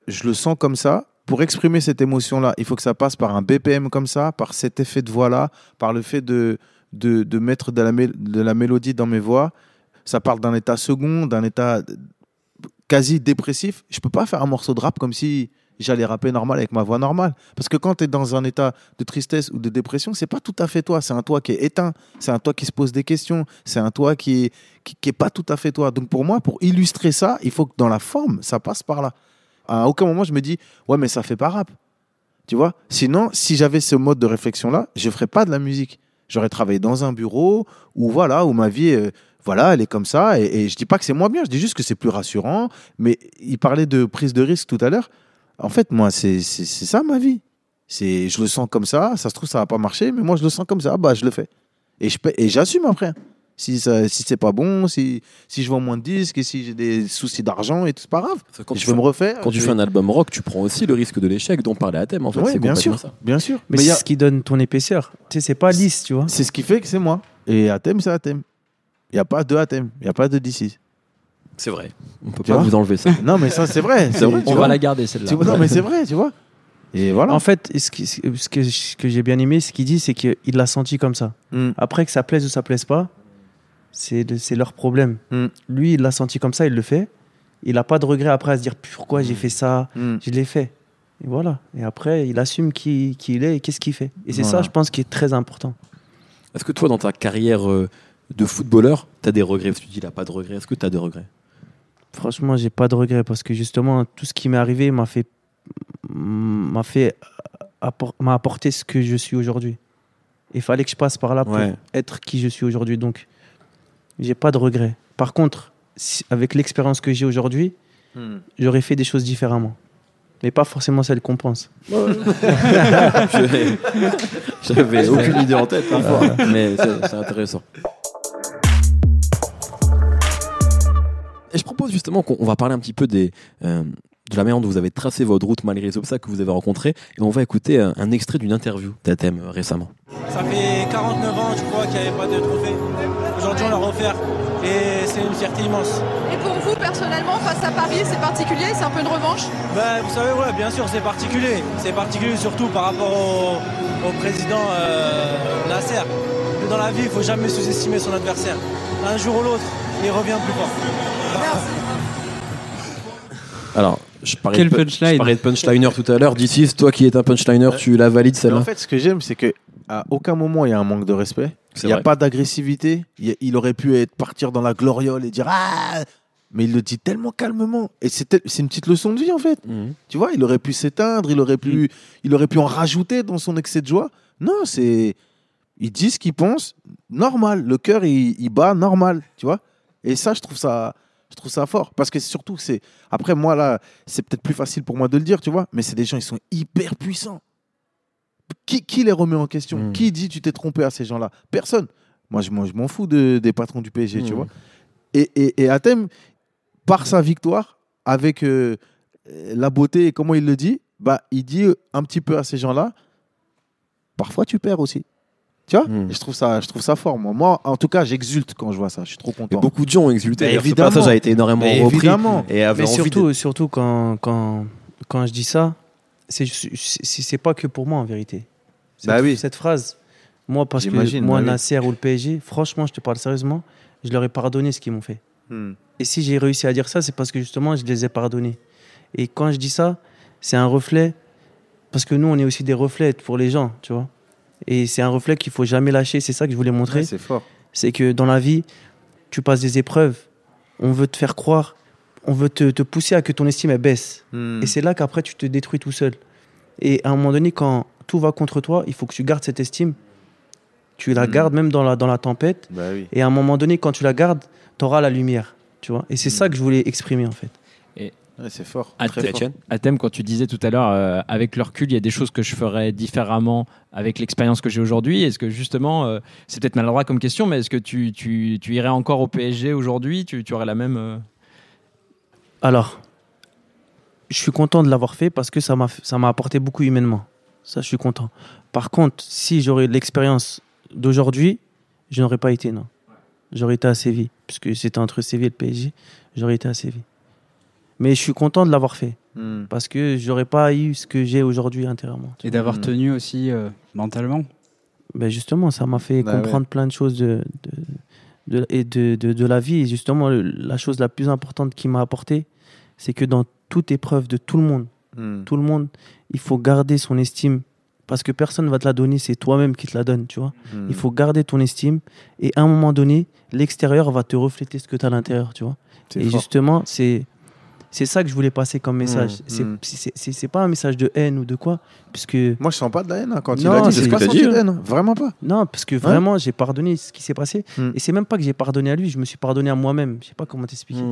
je le sens comme ça. Pour exprimer cette émotion-là, il faut que ça passe par un BPM comme ça, par cet effet de voix-là, par le fait de, de, de mettre de la, de la mélodie dans mes voix. Ça parle d'un état second, d'un état quasi dépressif. Je peux pas faire un morceau de rap comme si j'allais rapper normal avec ma voix normale. Parce que quand tu es dans un état de tristesse ou de dépression, c'est pas tout à fait toi. C'est un toi qui est éteint. C'est un toi qui se pose des questions. C'est un toi qui est, qui, est pas tout à fait toi. Donc pour moi, pour illustrer ça, il faut que dans la forme, ça passe par là. À aucun moment, je me dis, ouais, mais ça fait pas rap. Tu vois? Sinon, si j'avais ce mode de réflexion-là, je ferais pas de la musique. J'aurais travaillé dans un bureau où, voilà, où ma vie, euh, voilà, elle est comme ça. Et, et je dis pas que c'est moins bien, je dis juste que c'est plus rassurant. Mais il parlait de prise de risque tout à l'heure. En fait, moi, c'est c'est- c'est ça ma vie. C'est, je le sens comme ça. Ça se trouve, ça va pas marcher, mais moi, je le sens comme ça. Bah, je le fais. Et je paie- et j'assume après. Si, ça, si c'est pas bon, si, si je vends moins de disques, et si j'ai des soucis d'argent, et tout, c'est pas grave. Quand je tu vais fais- me refaire. Quand tu fais un album rock, tu prends aussi le risque de l'échec dont parlait Athème en fait. Ouais, c'est bien complètement sûr, ça. bien sûr. Mais, y c'est a- ce qui donne ton épaisseur. Tu sais, c'est pas lisse, tu vois. C'est ce qui fait que c'est moi. Et Athème, c'est Athème. Il n'y a pas de Athème. Il n'y a pas de DC. C'est vrai. On peut Tu pas vois vous enlever ça. Non, mais ça, c'est vrai. C'est vrai, tu On vois. va la garder celle-là. Tu vois, non, mais c'est vrai, tu vois. Et voilà. En fait, ce, qui- ce que, ce que j'ai bien aimé, ce qu'il dit, c'est qu'il l'a senti comme ça. Mm. Après, que ça plaise ou ça plaise pas, c'est de- c'est leur problème. Mm. Lui, il l'a senti comme ça, il le fait. Il n'a pas de regret après à se dire pourquoi j'ai fait ça, Mm. je l'ai fait. Et voilà. Et après, il assume qui, qui il est et qu'est-ce qu'il fait. Et c'est ça, je pense, qui est très important. Est-ce que toi, dans ta carrière euh, de footballeur, tu as des regrets? Parce que tu dis, il n'a pas de regrets. Est-ce que tu as des regrets? Franchement, j'ai pas de regrets parce que justement, tout ce qui m'est arrivé m'a fait, m'a fait m'a apporté ce que je suis aujourd'hui. Il fallait que je passe par là pour Ouais. être qui je suis aujourd'hui. Donc, j'ai pas de regrets. Par contre, si- avec l'expérience que j'ai aujourd'hui, Hmm. j'aurais fait des choses différemment. Mais pas forcément celles qu'on pense. Je- J'avais aucune idée en tête, parfois, mais c'est intéressant. Et je propose justement qu'on on va parler un petit peu des, euh, de la manière dont vous avez tracé votre route malgré les obstacles que vous avez rencontrés. Et on va écouter un, un extrait d'une interview d'Athème euh, récemment. Ça fait 49 ans, je crois, qu'il n'y avait pas de trophée. Aujourd'hui, on l'a offert et c'est une fierté immense. Et pour vous, personnellement, face à Paris, c'est particulier, c'est un peu une revanche? Ben, vous savez, ouais, bien sûr, c'est particulier. C'est particulier surtout par rapport au, au président euh, Nasser. Mais dans la vie, il ne faut jamais sous-estimer son adversaire. Un jour ou l'autre, il revient plus fort. Alors, je parlais, Quel punchline. je parlais de punchliner tout à l'heure. D'ici, toi qui es un punchliner, tu la valides celle-là en fait, ce que j'aime, c'est que à aucun moment il y a un manque de respect. Il n'y a vrai. pas d'agressivité. Il, aurait pu être partir dans la gloriole et dire ah, mais il le dit tellement calmement. Et c'est une petite leçon de vie en fait. Mhm. Tu vois, il aurait pu s'éteindre, il aurait Mm. pu, il aurait pu en rajouter dans son excès de joie. Non, c'est, il dit ce qu'il pense, normal. Le cœur, il, il bat normal, tu vois. Et ça, je trouve ça, je trouve ça fort, parce que surtout, c'est, après moi là, c'est peut-être plus facile pour moi de le dire, tu vois, mais c'est des gens, ils sont hyper puissants. Qui, qui les remet en question? Mm. Qui dit tu t'es trompé à ces gens-là? Personne. Moi, je, m'en- je m'en fous de- des patrons du PSG, tu Mm. vois. Et, et, et Athème, par sa victoire, avec euh, la beauté et comment il le dit, bah, il dit un petit peu à ces gens-là, parfois tu perds aussi. Tu vois Mm. Et je, trouve ça, je trouve ça fort. Moi. moi, en tout cas, j'exulte quand je vois ça. Je suis trop content. beaucoup de gens ont exulté. Mais D'ailleurs, Ce évidemment. passage a été énormément Mais repris. évidemment. Et avait Mais envie de- surtout, surtout quand, quand, quand je dis ça, c'est pas que pour moi en vérité. Cette, Bah oui. cette phrase, moi, parce que moi, bah oui. Nasser ou le PSG, franchement, je te parle sérieusement, je leur ai pardonné ce qu'ils m'ont fait. Hmm. Et si j'ai réussi à dire ça, c'est parce que justement, je les ai pardonnés. Et quand je dis ça, c'est un reflet, parce que nous, on est aussi des reflets pour les gens, tu vois. Et c'est un reflet qu'il faut jamais lâcher. C'est ça que je voulais montrer. Ouais, c'est fort. C'est que dans la vie, tu passes des épreuves, on veut te faire croire, on veut te, te pousser à que ton estime elle baisse. Hmm. Et c'est là qu'après, tu te détruis tout seul. Et à un moment donné, quand tout va contre toi, il faut que tu gardes cette estime. Tu la Hmm. gardes même dans la, dans la tempête. Bah oui. Et à un moment donné, quand tu la gardes, tu auras la lumière. Tu vois et c'est ça que je voulais exprimer, en fait. Ouais, c'est fort. À Très fort. à thème, quand tu disais tout à l'heure, euh, avec le recul, il y a des choses que je ferais différemment avec l'expérience que j'ai aujourd'hui. Est-ce que justement, euh, c'est peut-être maladroit comme question, mais est-ce que tu, tu, tu irais encore au PSG aujourd'hui? Tu, tu aurais la même. euh, Alors, je suis content de l'avoir fait parce que ça m'a ça m'a apporté beaucoup humainement. Ça, je suis content. Par contre, si j'aurais l'expérience d'aujourd'hui, je n'aurais pas été, non. J'aurais été à Séville, puisque c'était entre Séville et le PSG, j'aurais été à Séville. Mais je suis content de l'avoir fait Hmm. parce que j'aurais pas eu ce que j'ai aujourd'hui intérieurement. Et d'avoir Mm. tenu aussi euh, mentalement. Ben justement, ça m'a fait Bah comprendre plein de choses de, de, de- et de, de, de la vie. Et justement, la chose la plus importante qui m'a apporté, c'est que dans toute épreuve de tout le monde, Hmm. tout le monde, il faut garder son estime. Parce que personne ne va te la donner, c'est toi-même qui te la donne, tu vois. Hmm. Il faut garder ton estime. Et à un moment donné, l'extérieur va te refléter ce que tu as à l'intérieur, tu vois. Et fort. justement, c'est c'est ça que je voulais passer comme message. Mm, C'est mm. pas un message de haine ou de quoi. Puisque Moi, je sens pas de la haine hein, quand il Non, a dit. c'est pas senti de hein. haine. hein. Vraiment pas. Non, parce que vraiment, j'ai pardonné ce qui s'est passé. Mm. Et c'est même pas que j'ai pardonné à lui, je me suis pardonné à moi-même. Je sais pas comment t'expliquer.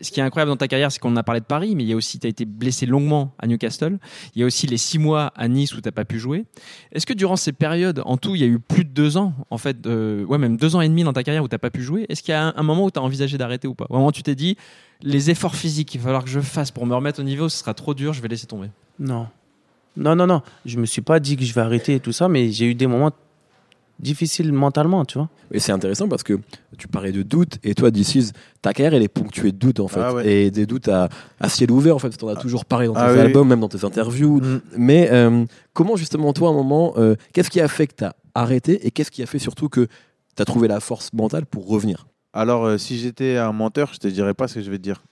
Ce qui est incroyable dans ta carrière, c'est qu'on a parlé de Paris, mais il y a aussi, tu as été blessé longuement à Newcastle. Il y a aussi les six mois à Nice où tu n'as pas pu jouer. Est-ce que durant ces périodes, en tout, il y a eu plus de deux ans, en fait, ouais, même deux ans et demi dans ta carrière où tu n'as pas pu jouer Est-ce qu'il y a un, moment où tu as envisagé d'arrêter ou pas? Au moment où tu t'es dit, les efforts physiques qu'il va falloir que je fasse pour me remettre au niveau, ce sera trop dur, je vais laisser tomber Non. Non, non, non. Je me suis pas dit que je vais arrêter et tout ça, mais j'ai eu des moments difficiles mentalement, tu vois. Et c'est intéressant parce que tu parlais de doutes et toi, This ta carrière, elle est ponctuée de doutes en fait. Ah ouais. Et des doutes à, à ciel ouvert en fait. Tu en as toujours parlé dans tes Ah oui. albums, même dans tes interviews. Mm. Mais euh, comment justement, toi, à un moment, euh, qu'est-ce qui a fait que tu as arrêté et qu'est-ce qui a fait surtout que tu as trouvé la force mentale pour revenir? Alors, euh, si j'étais un menteur, je te dirais pas ce que je vais te dire.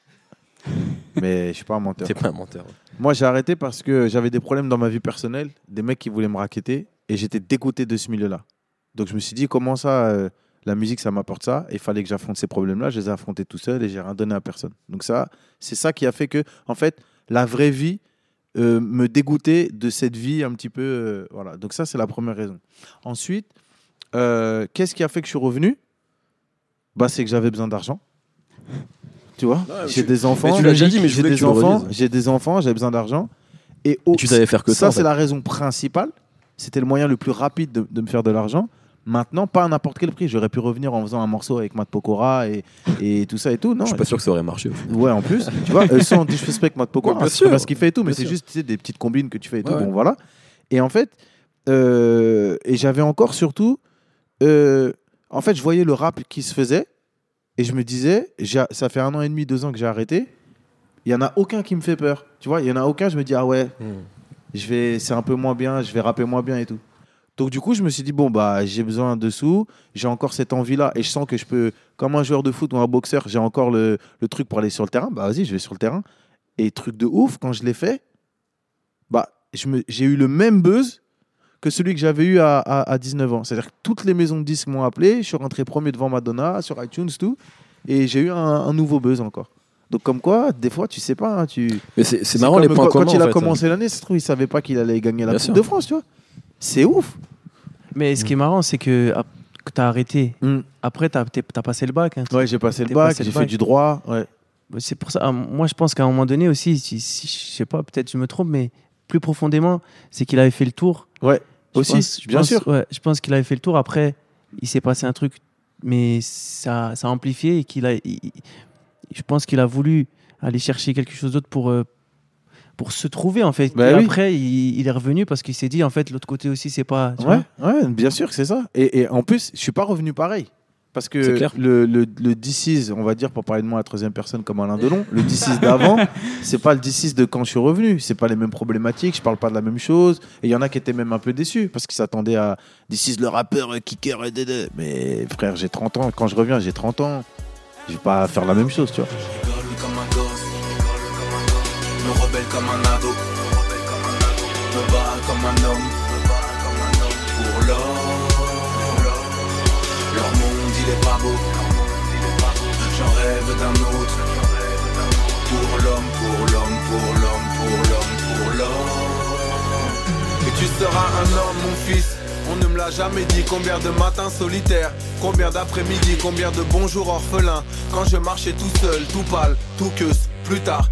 Mais je suis pas un menteur. T'es pas un menteur. Moi, j'ai arrêté parce que j'avais des problèmes dans ma vie personnelle, des mecs qui voulaient me raqueter, et j'étais dégoûté de ce milieu-là. Donc je me suis dit, comment ça, euh, la musique, ça m'apporte ça? Il fallait que j'affronte ces problèmes-là. Je les ai affrontés tout seul et j'ai rien donné à personne. Donc ça, c'est ça qui a fait que, en fait, la vraie vie euh, me dégoûtait de cette vie un petit peu. euh, voilà. Donc ça, c'est la première raison. Ensuite, euh, qu'est-ce qui a fait que je suis revenu? Bah, C'est que j'avais besoin d'argent. Tu vois? Ouais, J'ai tu- des enfants. tu l'as déjà dit, mais je j'ai voulais que des tu le enfants. redises. J'ai des enfants, j'avais besoin d'argent. Et, au- Et tu savais faire que ça, en c'est la raison principale. C'était le moyen le plus rapide de, de me faire de l'argent. Maintenant, pas à n'importe quel prix. J'aurais pu revenir en faisant un morceau avec Matt Pokora et, et tout ça et tout. Non, Je suis pas sûr que ça aurait marché. au final. Ouais, en plus, tu vois, euh, sans disrespect Matt Pokora, Ouais, bien c'est sûr. ce qu'il fait et tout, mais c'est juste tu sais, des petites combines que tu fais et tout. Ouais, Bon, voilà. Et en fait, euh, et j'avais encore surtout, euh, en fait, je voyais le rap qui se faisait et je me disais, ça fait un an et demi, deux ans que j'ai arrêté. Il y en a aucun qui me fait peur. Tu vois, il y en a aucun, je me dis, ah ouais, je vais, c'est un peu moins bien, je vais rapper moins bien et tout. Donc du coup, je me suis dit bon bah j'ai besoin de sous, j'ai encore cette envie là et je sens que je peux, comme un joueur de foot ou un boxeur, j'ai encore le, le truc pour aller sur le terrain. Bah vas-y, je vais sur le terrain. Et truc de ouf, quand je l'ai fait, bah j'ai eu le même buzz que celui que j'avais eu à, à, à 19 ans. C'est-à-dire que toutes les maisons de disques m'ont appelé, je suis rentré premier devant Madonna sur iTunes tout, et j'ai eu un, un nouveau buzz encore. Donc comme quoi, des fois tu sais pas, hein, tu. Mais c'est marrant les points quand, communs. Quand il a fait. commencé l'année, ça se trouve il savait pas qu'il allait gagner la Bien Coupe sûr. de France, tu vois. C'est ouf. Mais ce qui est marrant, c'est que, tu as arrêté. Après, tu as, passé le bac. hein. Ouais, j'ai passé le bac, j'ai fait du droit. Ouais. C'est pour ça. ah, Moi, je pense qu'à un moment donné aussi, si, si- je sais pas, peut-être je me trompe, mais plus profondément, c'est qu'il avait fait le tour. Ouais. Je Aussi, pense- bien pense- sûr. ouais, je pense qu'il avait fait le tour. Après, il s'est passé un truc, mais ça, ça a amplifié et qu'il a. il- je pense qu'il a voulu aller chercher quelque chose d'autre pour. Euh, pour se trouver en fait. Bah et oui. après, il, il est revenu parce qu'il s'est dit en fait l'autre côté aussi c'est pas. tu Ouais, vois. ouais, bien sûr que c'est ça. Et, et en plus, je suis pas revenu pareil. Parce que le, le, le D6, on va dire, pour parler de moi à la troisième personne comme Alain Delon, le D6 d'avant, c'est pas le D6 de quand je suis revenu. C'est pas les mêmes problématiques, je parle pas de la même chose. Et il y en a qui étaient même un peu déçus parce qu'ils s'attendaient à D6 le rappeur, euh, kicker, et dédé. Mais frère, j'ai 30 ans. Quand je reviens, j'ai 30 ans. Je vais pas faire la même chose, tu vois. Me rebelle comme un ado, me bats comme un homme, pour l'or. Leur monde il est pas beau, j'en rêve d'un autre. Pour l'homme, pour l'homme, pour l'homme, pour l'homme, pour l'homme. Et tu seras un homme, mon fils. On ne me l'a jamais dit combien de matins solitaires, combien d'après-midi, combien de bons jours orphelins? Quand je marchais tout seul, tout pâle, tout queuse. Plus tard,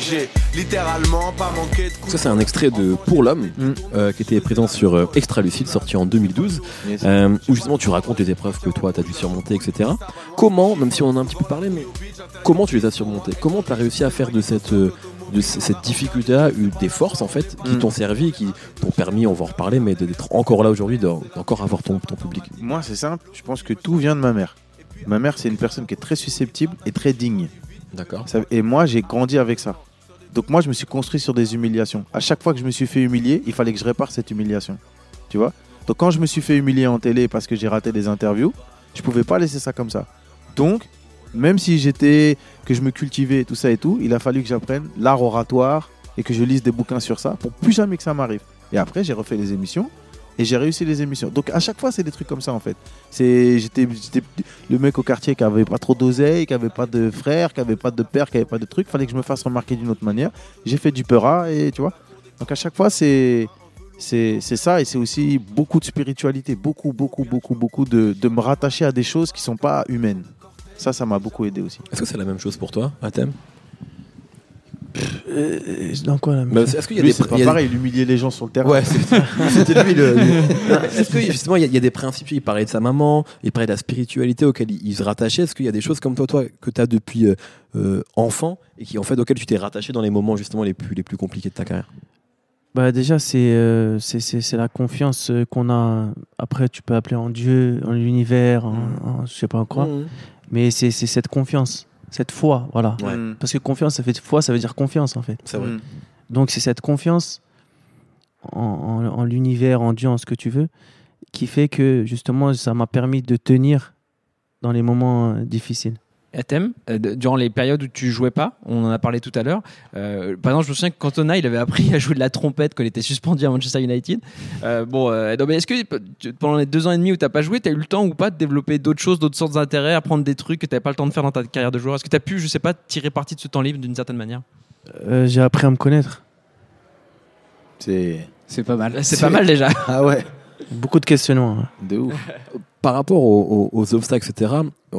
j'ai littéralement pas manqué de coups. Ça, c'est un extrait de Pour l'homme, euh, qui était présent sur euh, Extra Lucide, sorti en 2012, euh, où justement tu racontes les épreuves que toi, tu as dû surmonter, etc. Comment, même si on en a un petit peu parlé, mais comment tu les as surmontées? Comment tu as réussi à faire de cette, euh, de c- cette difficulté-là eu des forces, en fait, qui Mm. t'ont servi, qui t'ont permis, on va en reparler, mais d'être encore là aujourd'hui, de- d'encore avoir ton, ton public? Moi, c'est simple. Je pense que tout vient de ma mère. Ma mère, c'est une personne qui est très susceptible et très digne. D'accord. Et moi, j'ai grandi avec ça. Donc moi, je me suis construit sur des humiliations. À chaque fois que je me suis fait humilier, il fallait que je répare cette humiliation. Tu vois? Donc quand je me suis fait humilier en télé parce que j'ai raté des interviews, je pouvais pas laisser ça comme ça. Donc, même si j'étais, que je me cultivais, tout ça et tout, il a fallu que j'apprenne l'art oratoire et que je lise des bouquins sur ça pour plus jamais que ça m'arrive. Et après, j'ai refait les émissions et j'ai réussi les émissions. Donc à chaque fois, c'est des trucs comme ça en fait. C'est j'étais le mec au quartier qui avait pas trop d'oseille, qui avait pas de frère, qui avait pas de père, qui avait pas de truc. Fallait que je me fasse remarquer d'une autre manière. J'ai fait du peura et tu vois. Donc à chaque fois, c'est c'est ça et c'est aussi beaucoup de spiritualité, beaucoup beaucoup beaucoup beaucoup de, de me rattacher à des choses qui sont pas humaines. Ça, ça m'a beaucoup aidé aussi. Est-ce que c'est la même chose pour toi, Athème Euh, dans quoi là Bah, Est-ce qu'il y a Lui, des pas il y a- pareil, il humiliait les gens sur le terrain. Ouais, c'était lui le. Est-ce que justement il y, y a des principes Il parlait de sa maman, il parlait de la spiritualité auquel il, il se rattachait. Est-ce qu'il y a des choses comme toi, toi, que tu as depuis euh, euh, enfant et qui en fait auxquelles tu t'es rattaché dans les moments justement les plus les plus compliqués de ta carrière? Bah déjà, c'est euh, c'est- la confiance euh, qu'on a. Après, tu peux appeler en Dieu, en l'univers, en, en je sais pas en quoi. Mhm. Mais c'est c'est cette confiance, cette foi, voilà. Ouais. Mm. Parce que confiance, ça fait foi, ça veut dire confiance en fait. C'est vrai. Mm. Donc c'est cette confiance en, en- en l'univers, en Dieu, en ce que tu veux, qui fait que justement, ça m'a permis de tenir dans les moments difficiles. À thème euh, durant les périodes où tu jouais pas. On en a parlé tout à l'heure. Euh, par exemple, je me souviens que Cantona, il avait appris à jouer de la trompette quand il était suspendu à Manchester United. Euh, bon, euh, non, mais est-ce que tu- pendant les deux ans et demi où t'as pas joué, t'as eu le temps ou pas de développer d'autres choses, d'autres sortes d'intérêts, apprendre des trucs que t'avais pas le temps de faire dans ta carrière de joueur? Est-ce que t'as pu, je sais pas, tirer parti de ce temps libre d'une certaine manière? Euh, J'ai appris à me connaître. C'est. C'est pas mal. C'est pas mal déjà. Ah ouais. Beaucoup de questionnements. hein. De ouf. Par rapport aux, aux- aux obstacles, etc.,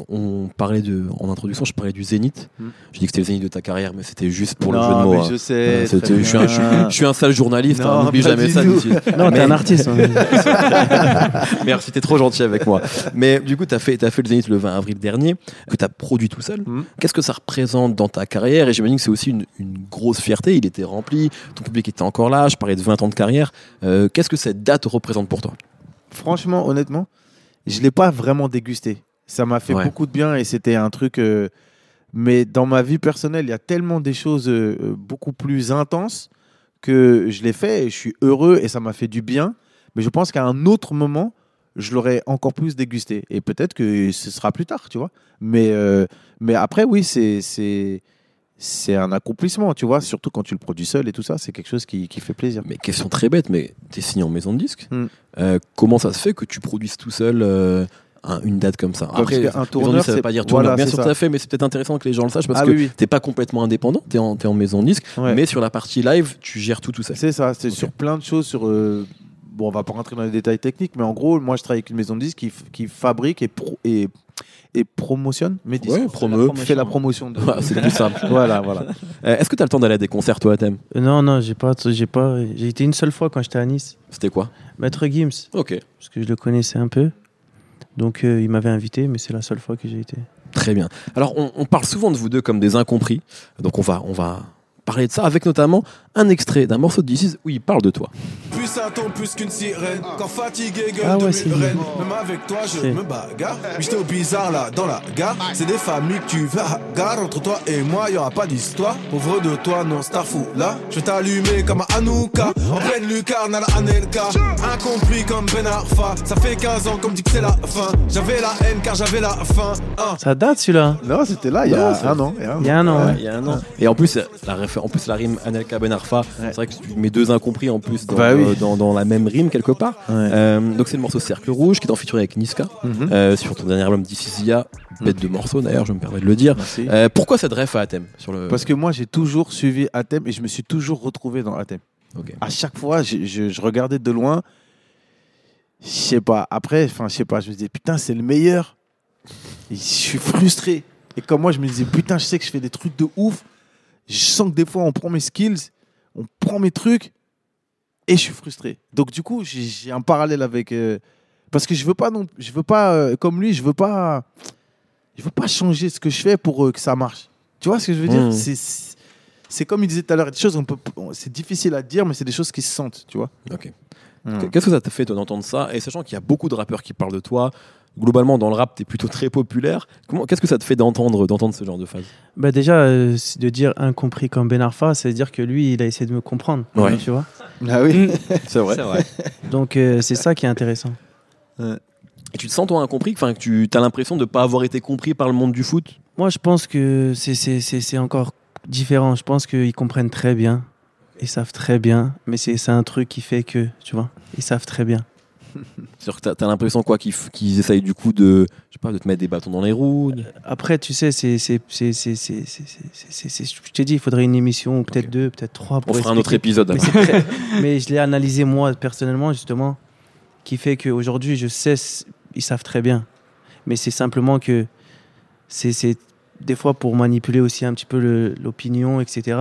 on parlait de, en introduction, je parlais du zénith. Hmm. Je dis que c'était le zénith de ta carrière, mais c'était juste pour le jeu de mots. mais hein. je sais, Euh, je, suis un, je suis- je suis un sale journaliste, hein, n'oublie pas jamais ça. tout. Mithil. Non, t'es Mais- un artiste. hein. Merci, t'es trop gentil avec moi. Mais du coup, t'as fait, as fait le Zénith le 20 avril dernier, que t'as produit tout seul. Mm. Qu'est-ce que ça représente dans ta carrière? Et j'imagine que c'est aussi une, une grosse fierté. Il était rempli, ton public était encore là. Je parlais de 20 ans de carrière. Euh, Qu'est-ce que cette date représente pour toi? Franchement, honnêtement, je l'ai pas vraiment dégusté. Ça m'a fait Ouais. beaucoup de bien et c'était un truc. euh, mais dans ma vie personnelle, il y a tellement des choses euh, beaucoup plus intenses que je l'ai fait et je suis heureux et ça m'a fait du bien. Mais je pense qu'à un autre moment, je l'aurais encore plus dégusté. Et peut-être que ce sera plus tard, tu vois. Mais, euh, mais après, oui, c'est c'est un accomplissement, tu vois. Surtout quand tu le produis seul et tout ça, c'est quelque chose qui, qui fait plaisir. Mais question très bête, mais t'es signé en maison de disque. Mm. Euh, comment ça se fait que tu produises tout seul euh, un- une date comme ça? Après, de tourneur, disque, ça veut c'est- pas dire tourneur. voilà, Bien sûr, ça. tout à fait, mais c'est peut-être intéressant que les gens le sachent parce Ah que oui, oui. t'es pas complètement indépendant. En, t'es en maison de disque, Ouais. mais sur la partie live, tu gères tout tout seul. C'est ça, c'est sur plein de choses. Sur, euh, bon, on va pas rentrer dans les détails techniques, mais en gros, moi, je travaille avec une maison de disques qui, qui fabrique et, pro- et, et promotionne mes disques. Ouais, promeut. Fait la promotion. De... Ouais, c'est plus simple. voilà, voilà. Euh, Est-ce que t'as le temps d'aller à des concerts, toi, à thème? Euh, Non, non, j'ai pas, j'ai pas, j'ai été une seule fois quand j'étais à Nice. C'était quoi? Maître Gims. Ok. Parce que je le connaissais un peu. Donc euh, il m'avait invité, mais c'est la seule fois que j'ai été. Très bien. Alors, on, on parle souvent de vous deux comme des incompris. Donc, on va, on va parler de ça avec notamment un extrait d'un morceau de DC's où il parle de toi. Plus un ton plus qu'une sirène Quand fatigué gueule Ah de ouais, c'est murène lui. Même avec toi je C'est- me bagarre Mais j'étais au bizarre là dans la gare C'est des familles que tu vas gare Entre toi et moi y aura pas d'histoire Pauvre de toi non star fou là Je vais t'allumer comme à Anouka En pleine lucarne à la Anelka Incompris comme Ben Arfa Ça fait 15 ans qu'on me dit que c'est la fin J'avais la haine car j'avais la faim Hein. Ça date celui-là Non, c'était là, il y a c'est- un an. Il y a un un an. Ouais. ouais. Il y a un an. Et en plus, la, en plus, la rime Anelka Ben Arfa, c'est vrai que tu mets deux incompris en plus dans, Bah oui. euh, dans, dans la même rime quelque part. Ouais. Euh, donc c'est le morceau Cercle Rouge qui est en featuring avec Niska Mhm. euh, sur ton dernier album Dicisia. Bête de morceau d'ailleurs, je me permets de le dire. Euh, pourquoi cette ref à Athème sur le... Parce que moi, j'ai toujours suivi Athème et je me suis toujours retrouvé dans Athème. Ok. À chaque fois, je, je- je regardais de loin. Je sais pas. Après, enfin, je sais pas. Je me disais, putain, c'est le meilleur. Et je suis frustré. Et comme moi, je me disais, putain, je sais que je fais des trucs de ouf. Je sens que des fois, on prend mes skills, on prend mes trucs, et je suis frustré. Donc, du coup, j'ai- un parallèle avec. euh, parce que je veux pas, non, je veux pas, euh, comme lui, je veux pas, je veux pas changer ce que je fais pour euh, que ça marche. Tu vois ce que je veux dire? Mhm. C'est- comme il disait tout à l'heure, des choses, on peut, c'est difficile à dire, mais c'est des choses qui se sentent, tu vois? Ok. Mhm. Qu'est-ce que ça t'a fait d'entendre ça? Et sachant qu'il y a beaucoup de rappeurs qui parlent de toi, globalement dans le rap, t'es plutôt très populaire. Comment, qu'est-ce que ça te fait d'entendre, d'entendre ce genre de phase? Bah déjà, euh, c'est de dire incompris comme Ben Arfa, c'est dire que lui, il a essayé de me comprendre. Ouais. Tu vois? Ah oui, C'est vrai. Donc euh, c'est ça qui est intéressant. Et tu te sens toi incompris? Enfin, que tu as l'impression de pas avoir été compris par le monde du foot? Moi, je pense que c'est- c'est c'est- c'est encore différent. Je pense qu'ils comprennent très bien. Ils savent très bien. Mais c'est c'est un truc qui fait que, tu vois, ils savent très bien. C'est-à-dire que t'as, t'as l'impression quoi qu'ils, essayent du coup de, je sais pas, de te mettre des bâtons dans les roues. de- Après, tu sais, c'est c'est c'est c'est c'est c'est- c'est- c'est- c'est- je t'ai dit, il faudrait une émission, ou peut-être deux, peut-être trois. On pour fera un autre épisode. Mais, très- je l'ai analysé moi personnellement justement, qui fait qu'aujourd'hui je sais, ils savent très bien. Mais c'est simplement que c'est c'est des fois pour manipuler aussi un petit peu l'opinion, etc.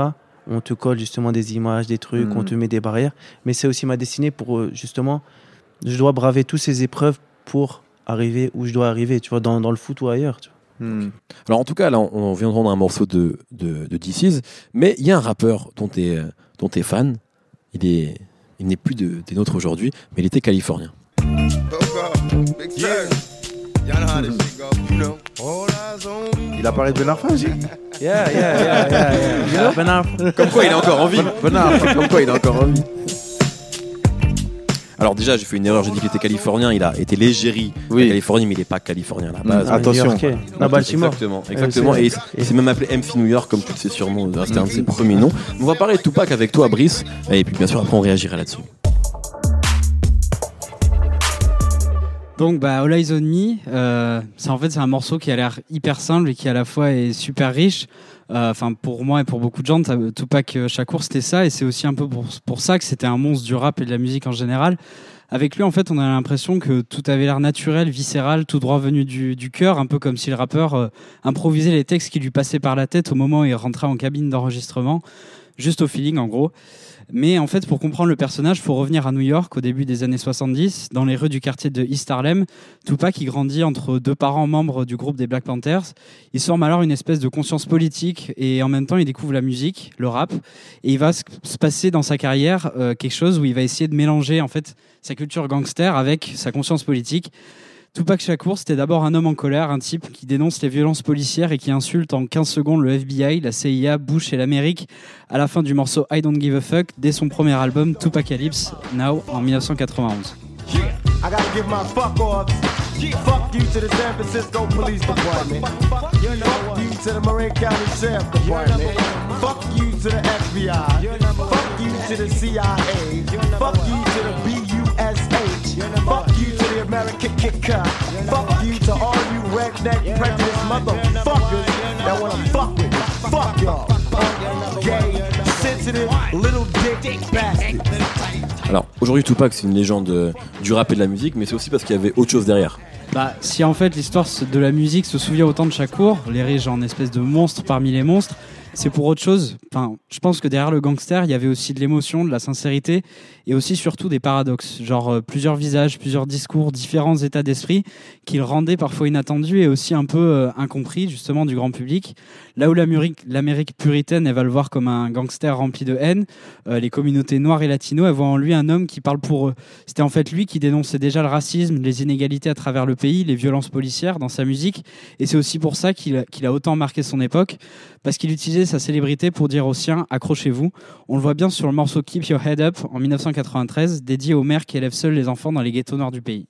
On te colle justement des images, des trucs, on te met des barrières. Mais c'est aussi ma destinée pour euh, justement, je dois braver toutes ces épreuves pour arriver où je dois arriver, tu vois, dans, dans le foot ou ailleurs. Tu vois. Hmm. Alors en tout cas, là, on, on vient d'entendre un morceau de, de, de DC's, mais il y a un rappeur dont tu es, dont t'es fan. Il est, il n'est plus de, des nôtres aujourd'hui, mais il était californien. Il a parlé de Ben Arfa aussi Yeah, yeah, yeah, yeah, yeah. Ben Arfa. Comme quoi, il est encore en vie. Ben Arfa. Comme quoi, il est encore en vie. Alors déjà, j'ai fait une erreur, j'ai dit qu'il était californien, il a été l'égérie de la Californie, mais il n'est pas californien à la base. Attention. À Baltimore. Exactement, Ouais, exactement. c'est- Et il s'est même appelé MC New York, comme tu le sais sûrement, c'était un de ses premiers noms. On va parler de Tupac avec toi, Brice, et puis bien sûr, après, on réagira là-dessus. Donc bah All Eyes on Me, euh, c'est en fait c'est un morceau qui a l'air hyper simple et qui à la fois est super riche. Euh, Enfin pour moi et pour beaucoup de gens, Tupac euh, Shakur c'était ça et c'est aussi un peu pour, pour ça que c'était un monstre du rap et de la musique en général. Avec lui en fait on a l'impression que tout avait l'air naturel, viscéral, tout droit venu du, du cœur, un peu comme si le rappeur euh, improvisait les textes qui lui passaient par la tête au moment où il rentrait en cabine d'enregistrement, juste au feeling en gros. Mais en fait, pour comprendre le personnage, faut revenir à New York au début des années 70, dans les rues du quartier de East Harlem. Tupac, il grandit entre deux parents membres du groupe des Black Panthers. Il forme alors une espèce de conscience politique et en même temps, il découvre la musique, le rap. Et il va se se passer dans sa carrière euh, quelque chose où il va essayer de mélanger en fait sa culture gangster avec sa conscience politique. Tupac Shakur, c'était d'abord un homme en colère, un type qui dénonce les violences policières et qui insulte en 15 secondes le FBI, la CIA, Bush et l'Amérique à la fin du morceau I Don't Give a Fuck dès son premier album Tupacalypse, Now, en 1991. I gotta give my fuck off. Fuck you to the San Francisco Police Department. Fuck you to the Marin County Sheriff Department. Fuck you to the FBI. Fuck you to the CIA. Fuck you to the BUSH. American Kit Kat. Fuck you to all you redneck prejudice motherfuckers that wanna fuck with me. Fuck y'all. Punk, gay, sensitive, little dick bastards. Alors, aujourd'hui, Tupac, c'est une légende euh, du rap et de la musique, mais c'est aussi parce qu'il y avait autre chose derrière. Bah, si en fait l'histoire de la musique se souvient autant de Shakur, l'érige en espèce de monstre parmi les monstres, c'est pour autre chose. Enfin, je pense que derrière le gangster, il y avait aussi de l'émotion, de la sincérité et aussi surtout des paradoxes, genre euh, plusieurs visages, plusieurs discours, différents états d'esprit qui le rendaient parfois inattendu et aussi un peu euh, incompris justement du grand public. Là où l'Amérique puritaine, elle va le voir comme un gangster rempli de haine, euh, les communautés noires et latino, elles voient en lui un homme qui parle pour eux. C'était en fait lui qui dénonçait déjà le racisme, les inégalités à travers le pays, les violences policières dans sa musique. Et c'est aussi pour ça qu'il qu'il a autant marqué son époque, parce qu'il utilisait sa célébrité pour dire aux siens accrochez-vous. On le voit bien sur le morceau Keep Your Head Up en 1993, dédié aux mères qui élèvent seules les enfants dans les ghettos noirs du pays.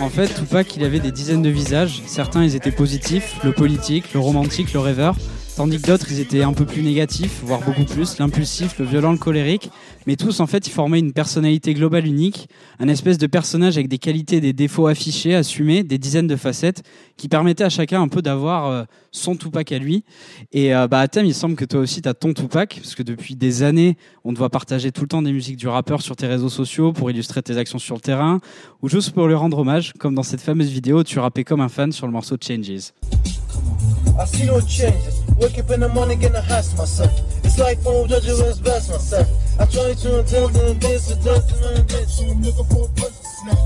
En fait, Tupac, il avait des dizaines de visages. Certains, ils étaient positifs, le politique, le romantique, le rêveur. Tandis que d'autres, ils étaient un peu plus négatifs, voire beaucoup plus, l'impulsif, le violent, le colérique. Mais tous, en fait, ils formaient une personnalité globale unique, un espèce de personnage avec des qualités et des défauts affichés, assumés, des dizaines de facettes, qui permettaient à chacun un peu d'avoir euh, son Tupac à lui. Et euh, bah, thème, il semble que toi aussi, tu as ton Tupac, parce que depuis des années, on te voit partager tout le temps des musiques du rappeur sur tes réseaux sociaux pour illustrer tes actions sur le terrain, ou juste pour lui rendre hommage, comme dans cette fameuse vidéo tu rappais comme un fan sur le morceau Changes. Tell them this is just an bitch. I'm looking for a place to snap.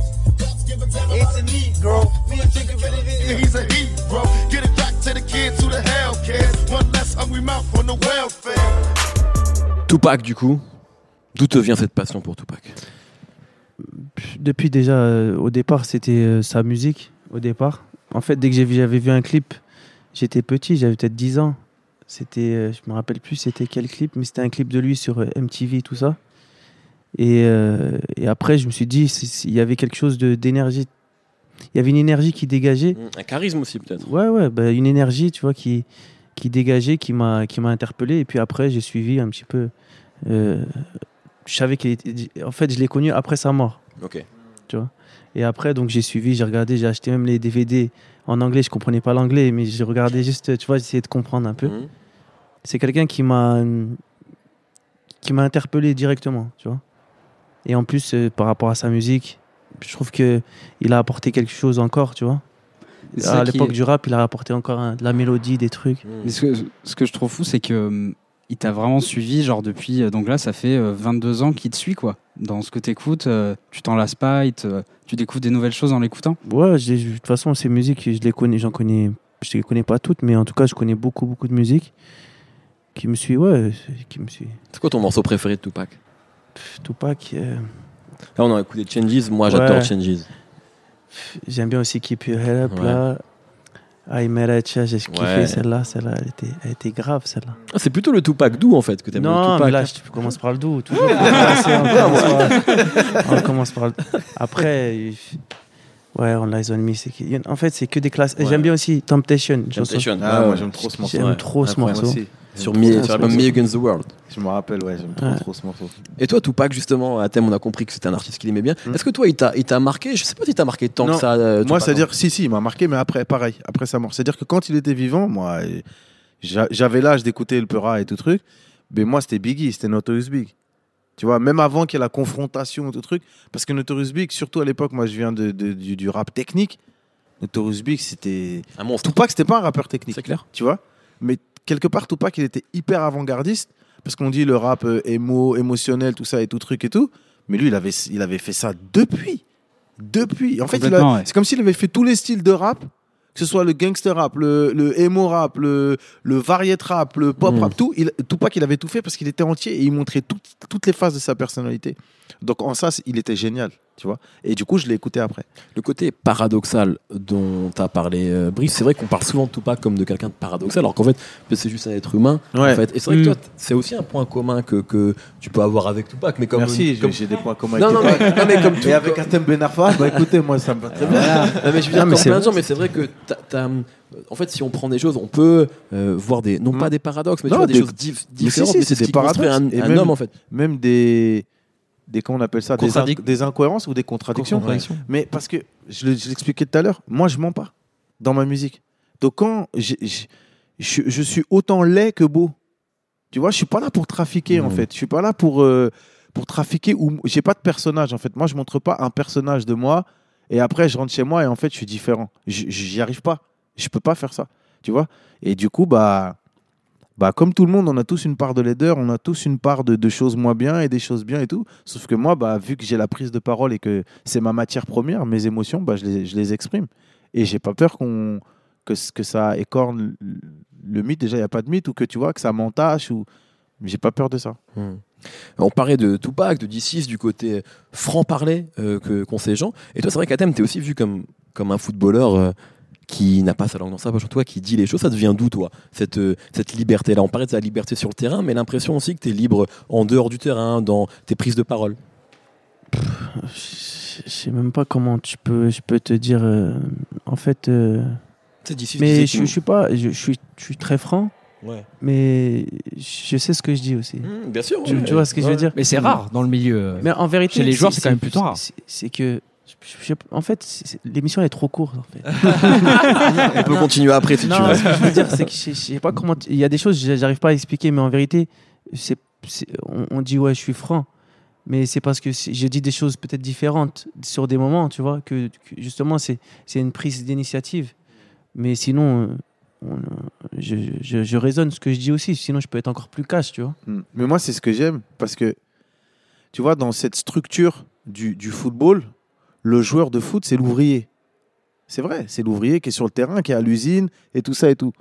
It's a need, bro. Me and think of it, he's a he, bro. Get it back to the kids who the hell cares. One less hungry mouth on the welfare. Tupac, du coup, d'où te vient cette passion pour Tupac? Depuis déjà, euh, au départ, c'était euh, sa musique. Au départ, en fait, dès que j'ai vu- j'avais vu un clip, j'étais petit, j'avais peut-être 10 ans. C'était, euh, je me rappelle plus, c'était quel clip, mais c'était un clip de lui sur euh, MTV, tout ça. Et, euh, et après, je me suis dit, il y avait quelque chose de- d'énergie. Il y avait une énergie qui dégageait. Un charisme aussi, peut-être. Ouais, ouais, bah, une énergie, tu vois, qui, qui dégageait, qui m'a, qui m'a interpellé. Et puis après, j'ai suivi un petit peu. euh, je savais qu'il était. En fait, je l'ai connu après sa mort. Ok. Tu vois. Et après, donc, j'ai suivi, j'ai regardé, j'ai acheté même les DVD en anglais. Je comprenais pas l'anglais, mais j'ai regardé juste, tu vois, j'essayais de comprendre un peu. Mhm. C'est quelqu'un qui m'a, qui m'a interpellé directement, tu vois. Et en plus, euh, par rapport à sa musique, je trouve que il a apporté quelque chose encore, tu vois. À l'époque est- du rap, il a apporté encore un- de la mélodie, des trucs. Mais ce que, ce que je trouve fou, c'est que hum, il t'a vraiment suivi, genre depuis. euh, Donc là, ça fait euh, 22 ans qu'il te suit, quoi. Dans ce que t'écoutes, euh, tu t'en lasses pas, il te- tu découvres des nouvelles choses en l'écoutant. Ouais, de toute façon, ces musiques, je les connais, j'en connais je les connais pas toutes, mais en tout cas, je connais beaucoup, beaucoup de musique qui me suit, ouais, qui me suit. C'est quoi ton morceau préféré de Tupac? Tupac, euh, Là, on a écouté Changes. Moi, j'adore Ouais. Changes. j'aime bien aussi Keep Your Head Up, Ouais. là. I Met j'ai kiffé Ouais. celle-là, celle-là, elle était, elle était grave, celle-là. Ah, c'est plutôt le Tupac doux, en fait, que t'aimes. le Non, Tupac. mais là, je tu commences par le doux. toujours. on, commence par, on commence par le Après, ouais, On Lies On Me, c'est en fait, c'est que des classes. Ouais. J'aime bien aussi Temptation. Temptation. Ah, Ouais, j'aime trop ce morceau. J'aime Ouais. trop ce morceau. aussi. Sur, J'aime Me, sur l'album Against the World. Je me rappelle, ouais, j'aime trop, Ouais. trop ce morceau. Et toi, Tupac, justement, à thème, on a compris que c'était un artiste qu'il aimait bien. Est-ce que toi, il t'a il t'a marqué? Je sais pas si t'a marqué tant Non. que ça. euh, moi, c'est-à-dire, si, si, il m'a marqué, mais après, pareil, après sa mort. C'est-à-dire que quand il était vivant, moi, j'a- j'avais l'âge d'écouter le Peura et tout truc, mais moi, c'était Biggie, c'était Notorious Big. Tu vois, même avant qu'il y ait la confrontation et tout truc, parce que Notorious Big, surtout à l'époque, moi, je viens de, de- du, du rap technique, Notorious Big, c'était. Un monstre. Tupac, c'était pas un rappeur technique. C'est clair. Tu vois? Mais quelque part, Tupac, il était hyper avant-gardiste, parce qu'on dit le rap euh, émo, émotionnel, tout ça et tout truc et tout, mais lui, il avait, il avait fait ça depuis. Depuis. En fait, ouais. c'est comme s'il avait fait tous les styles de rap, que ce soit le gangster rap, le, le emo rap, le, le variette rap, le pop Mm. rap, tout. Il, Tupac, il avait tout fait parce qu'il était entier et il montrait tout- toutes les phases de sa personnalité. Donc en ça, il était génial, tu vois. Et du coup, je l'ai écouté après. Le côté paradoxal dont tu as parlé, euh, Brice, c'est vrai qu'on parle souvent de Tupac comme de quelqu'un de paradoxal, alors qu'en fait, c'est juste un être humain. Ouais. En fait. Et c'est vrai que Mm. toi, c'est aussi un point commun que, que tu peux avoir avec Tupac. Mais comme, Merci, j'ai- comme- j'ai des points communs Non, avec non, mais, Tupac. non, mais comme tout. Et avec Atem Benarfa, bah écoutez, moi, ça me va très bien. Voilà. Non, mais je veux dire, mais plein de gens, mais c'est vrai que en fait, si on prend des choses, on peut euh, voir des, non pas des paradoxes, mais tu Non, vois, des, des- choses dif- Mais si, différentes. si, mais c'est c'est ce des un, paradoxes. Et un même- homme, en fait. Même des, des comment on appelle ça, des, inc- des incohérences ou des contradictions. Contradictions. Mais parce que je le- je l'expliquais tout à l'heure, moi je mens pas dans ma musique. Donc quand je, je suis autant laid que beau, tu vois, je suis pas là pour trafiquer en Mhm. fait. Je suis pas là pour euh, pour trafiquer ou j'ai pas de personnage en fait. Moi je montre pas un personnage de moi et après je rentre chez moi et en fait je suis différent. J'y arrive pas. Je peux pas faire ça, tu vois. Et du coup bah bah, comme tout le monde, on a tous une part de laideur, on a tous une part de, choses moins bien et des choses bien et tout. Sauf que moi, bah, vu que j'ai la prise de parole et que c'est ma matière première, mes émotions, bah, je, les, exprime. Et j'ai pas peur qu'on que, que ça écorne le, mythe. Déjà, il n'y a pas de mythe ou que tu vois que ça m'entache. Ou... J'ai pas peur de ça. Hmm. On parlait de Tupac, de D6, du côté franc-parler euh, que qu'ont ces gens. Et toi, c'est vrai qu'à thème, tu es aussi vu comme, comme un footballeur euh, qui n'a pas sa langue dans sa poche, toi, qui dit les choses. Ça devient d'où, toi, cette, euh, cette liberté-là? On parlait de sa liberté sur le terrain, mais l'impression aussi que tu es libre en dehors du terrain, dans tes prises de parole. Je sais même pas comment tu peux, je peux te dire. euh, en fait. euh, C'est d'ici, mais je, je suis pas. Je, je suis, je suis très franc. Ouais. Mais je sais ce que je dis aussi. Mmh, bien sûr. Tu, ouais. tu vois ce que je veux Ouais. dire? Mais c'est rare dans le milieu. Mais en vérité, Chez les joueurs, c'est quand même plutôt rare. c'est- C'est que. Je- je en fait, l'émission elle est trop courte. En fait. On peut continuer après si non, tu veux. Ce que je veux dire, c'est que je, je sais pas comment. Il y a des choses, j'a- j'arrive pas à expliquer, mais en vérité, c'est, on, on dit ouais, je suis franc, mais c'est parce que je dis des choses peut-être différentes sur des moments, tu vois, que, que justement c'est, c'est une prise d'initiative. Mais sinon, euh, on- je, je, je raisonne ce que je dis aussi. Sinon, je peux être encore plus cash, tu vois. Mm. Mais moi, c'est ce que j'aime parce que, tu vois, dans cette structure du, du football, le joueur de foot, c'est l'ouvrier. C'est vrai, c'est l'ouvrier qui est sur le terrain, qui est à l'usine et tout ça et tout.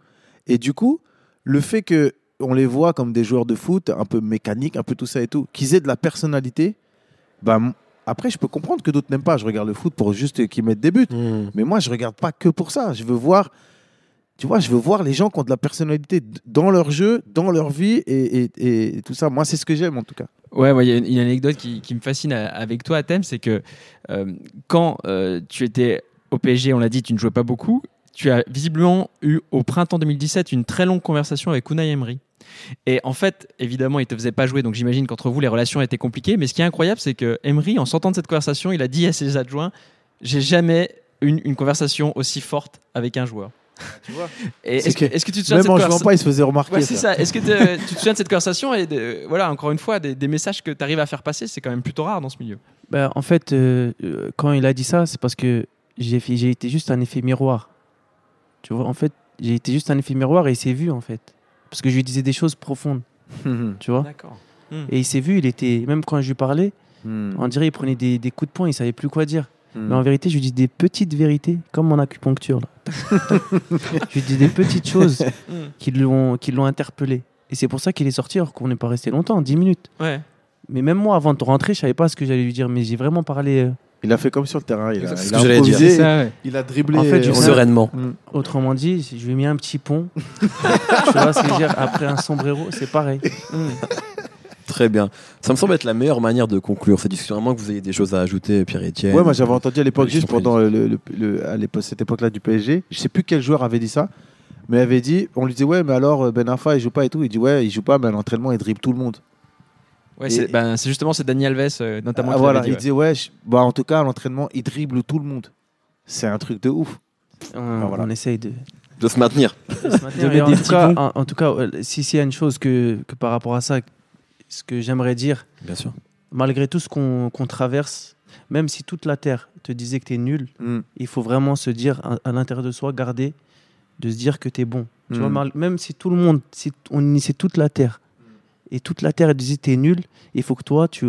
Et du coup, le fait que on les voit comme des joueurs de foot, un peu mécaniques, un peu tout ça et tout, qu'ils aient de la personnalité, bah, m- après, je peux comprendre que d'autres n'aiment pas. Je regarde le foot pour juste qu'ils mettent des buts. Mmh. Mais moi, je regarde pas que pour ça. Je veux voir, tu vois, je veux voir les gens qui ont de la personnalité dans leur jeu, dans leur vie et, tout ça. Moi, c'est ce que j'aime en tout cas. Ouais, il y a une, anecdote qui, me fascine à- avec toi, Athème, c'est que euh, quand euh, tu étais au PSG, on l'a dit, tu ne jouais pas beaucoup. Tu as visiblement eu au printemps 2017 une très longue conversation avec Unai Emery. Et en fait, évidemment, il te faisait pas jouer, donc j'imagine qu'entre vous, les relations étaient compliquées. Mais ce qui est incroyable, c'est que Emery, en sortant de cette conversation, il a dit à ses adjoints J'ai jamais une, une conversation aussi forte avec un joueur. Tu vois est-ce que, que est-ce que tu te souviens de même cette en jouant pas, il se faisait remarquer, Ouais, c'est ça. ça. Est-ce que tu te souviens de cette conversation et de- voilà, encore une fois, des, des messages que tu arrives à faire passer, c'est quand même plutôt rare dans ce milieu. Ben, en fait, euh, euh, quand il a dit ça, c'est parce que j'ai, été juste un effet miroir. Tu vois, en fait, j'ai été juste un effet miroir et il s'est vu, en fait. Parce que je lui disais des choses profondes. tu vois D'accord. Hmm. Et il s'est vu, il était, même quand je lui parlais, Hmm. on dirait il prenait des, des coups de poing, il savait plus quoi dire. Hmm. Mais en vérité, je lui dis des petites vérités, comme mon acupuncture. Là. je lui dis des petites choses qui l'ont qui l'ont interpellé. Et c'est pour ça qu'il est sorti alors qu'on n'est pas resté longtemps, 10 minutes. Ouais. Mais même moi, avant de rentrer, je savais pas ce que j'allais lui dire. Mais j'ai vraiment parlé. euh, Il a fait comme sur le terrain. Il a, il a j'allais dire. improvisé, C'est ça, ouais. il a dribblé. En fait, euh, Sereinement. Mm. Autrement dit, je lui ai mis un petit pont. tu vois ce que je veux dire Après un sombrero, c'est pareil. Très bien. Ça me semble être la meilleure manière de conclure cette discussion, à moins que vous ayez des choses à ajouter, Pierre-Etienne. Ouais, moi j'avais entendu à l'époque, juste pendant le, le- le- à l'époque- cette époque-là du PSG, je sais plus quel joueur avait dit ça, mais il avait dit, on lui dit ouais, mais alors euh, Ben Arfa il joue pas et tout, il dit ouais, il joue pas, mais à l'entraînement il dribble tout le monde. Ouais, c'est ben, c'est justement c'est Daniel Alves euh, notamment Ah, qui voilà, il dit, ouais, je- bah en tout cas à l'entraînement il dribble tout le monde. C'est un truc de ouf. On, voilà. on essaye de, De se maintenir. de se maintenir. En, tout cas, en, en tout cas, si s'il y a une chose que, que par rapport à ça, ce que j'aimerais dire, Bien sûr. malgré tout ce qu'on qu'on traverse, même si toute la terre te disait que tu es nul, Mm. il faut vraiment se dire à, à l'intérieur de soi, garder, de se dire que tu es bon. Tu Mm. vois, mal- même si tout le monde, si on initiait toute la terre, et toute la terre elle disait tu es nul, il faut que toi, tu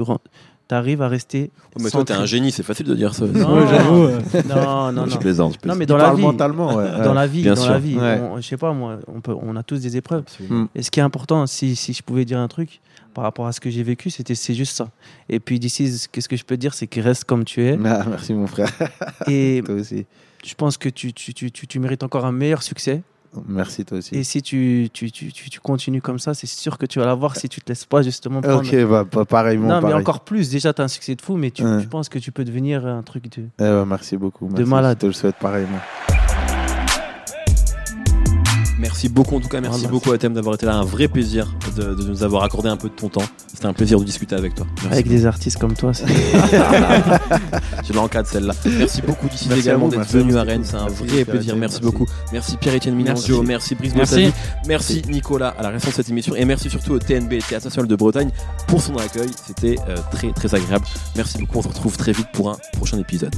arrives à rester. Oh, mais toi, t'es un génie, c'est facile de dire ça. Non, Ouais, j'avoue, euh. non, non, Je non. plaisante. je Non, plaisante. mais Il dans la vie, mentalement, ouais. dans la vie, Bien dans sûr. la vie, Ouais. on- je sais pas moi, on, peut, on a tous des épreuves. Mm. Et ce qui est important, si, si je pouvais dire un truc par rapport à ce que j'ai vécu, c'était c'est juste ça. Et puis d'ici, qu'est-ce que je peux dire, c'est qu'il reste comme tu es. Ah, merci mon frère. Et toi aussi. je pense que tu, tu, tu, tu, tu mérites encore un meilleur succès. Merci toi aussi. Et si tu, tu, tu, tu, tu continues comme ça, c'est sûr que tu vas l'avoir si tu te laisses pas justement prendre. Ok, bah, pas pareillement. non, mais encore plus. Déjà, tu as un succès de fou, mais tu, Ouais. je pense que tu peux devenir un truc de. Eh ouais, merci beaucoup. merci. malade. Je te le souhaite pareillement. Merci beaucoup en tout cas, merci Voilà. beaucoup à Thème d'avoir été là, un vrai plaisir de, de nous avoir accordé un peu de ton temps. C'était un plaisir de discuter avec toi. Merci. Avec des artistes comme toi, c'est. Je l'encadre celle-là. Merci beaucoup d'ici également d'être venu à Rennes, c'est un vrai plaisir. Merci merci. beaucoup. Merci Pierre-Etienne Minanzio, merci Brice Merci. Merci Nicolas à la réalisation de cette émission et merci surtout au TNB, Théâtre National de Bretagne, pour son accueil. C'était euh, très très agréable. Merci beaucoup, on se retrouve très vite pour un prochain épisode.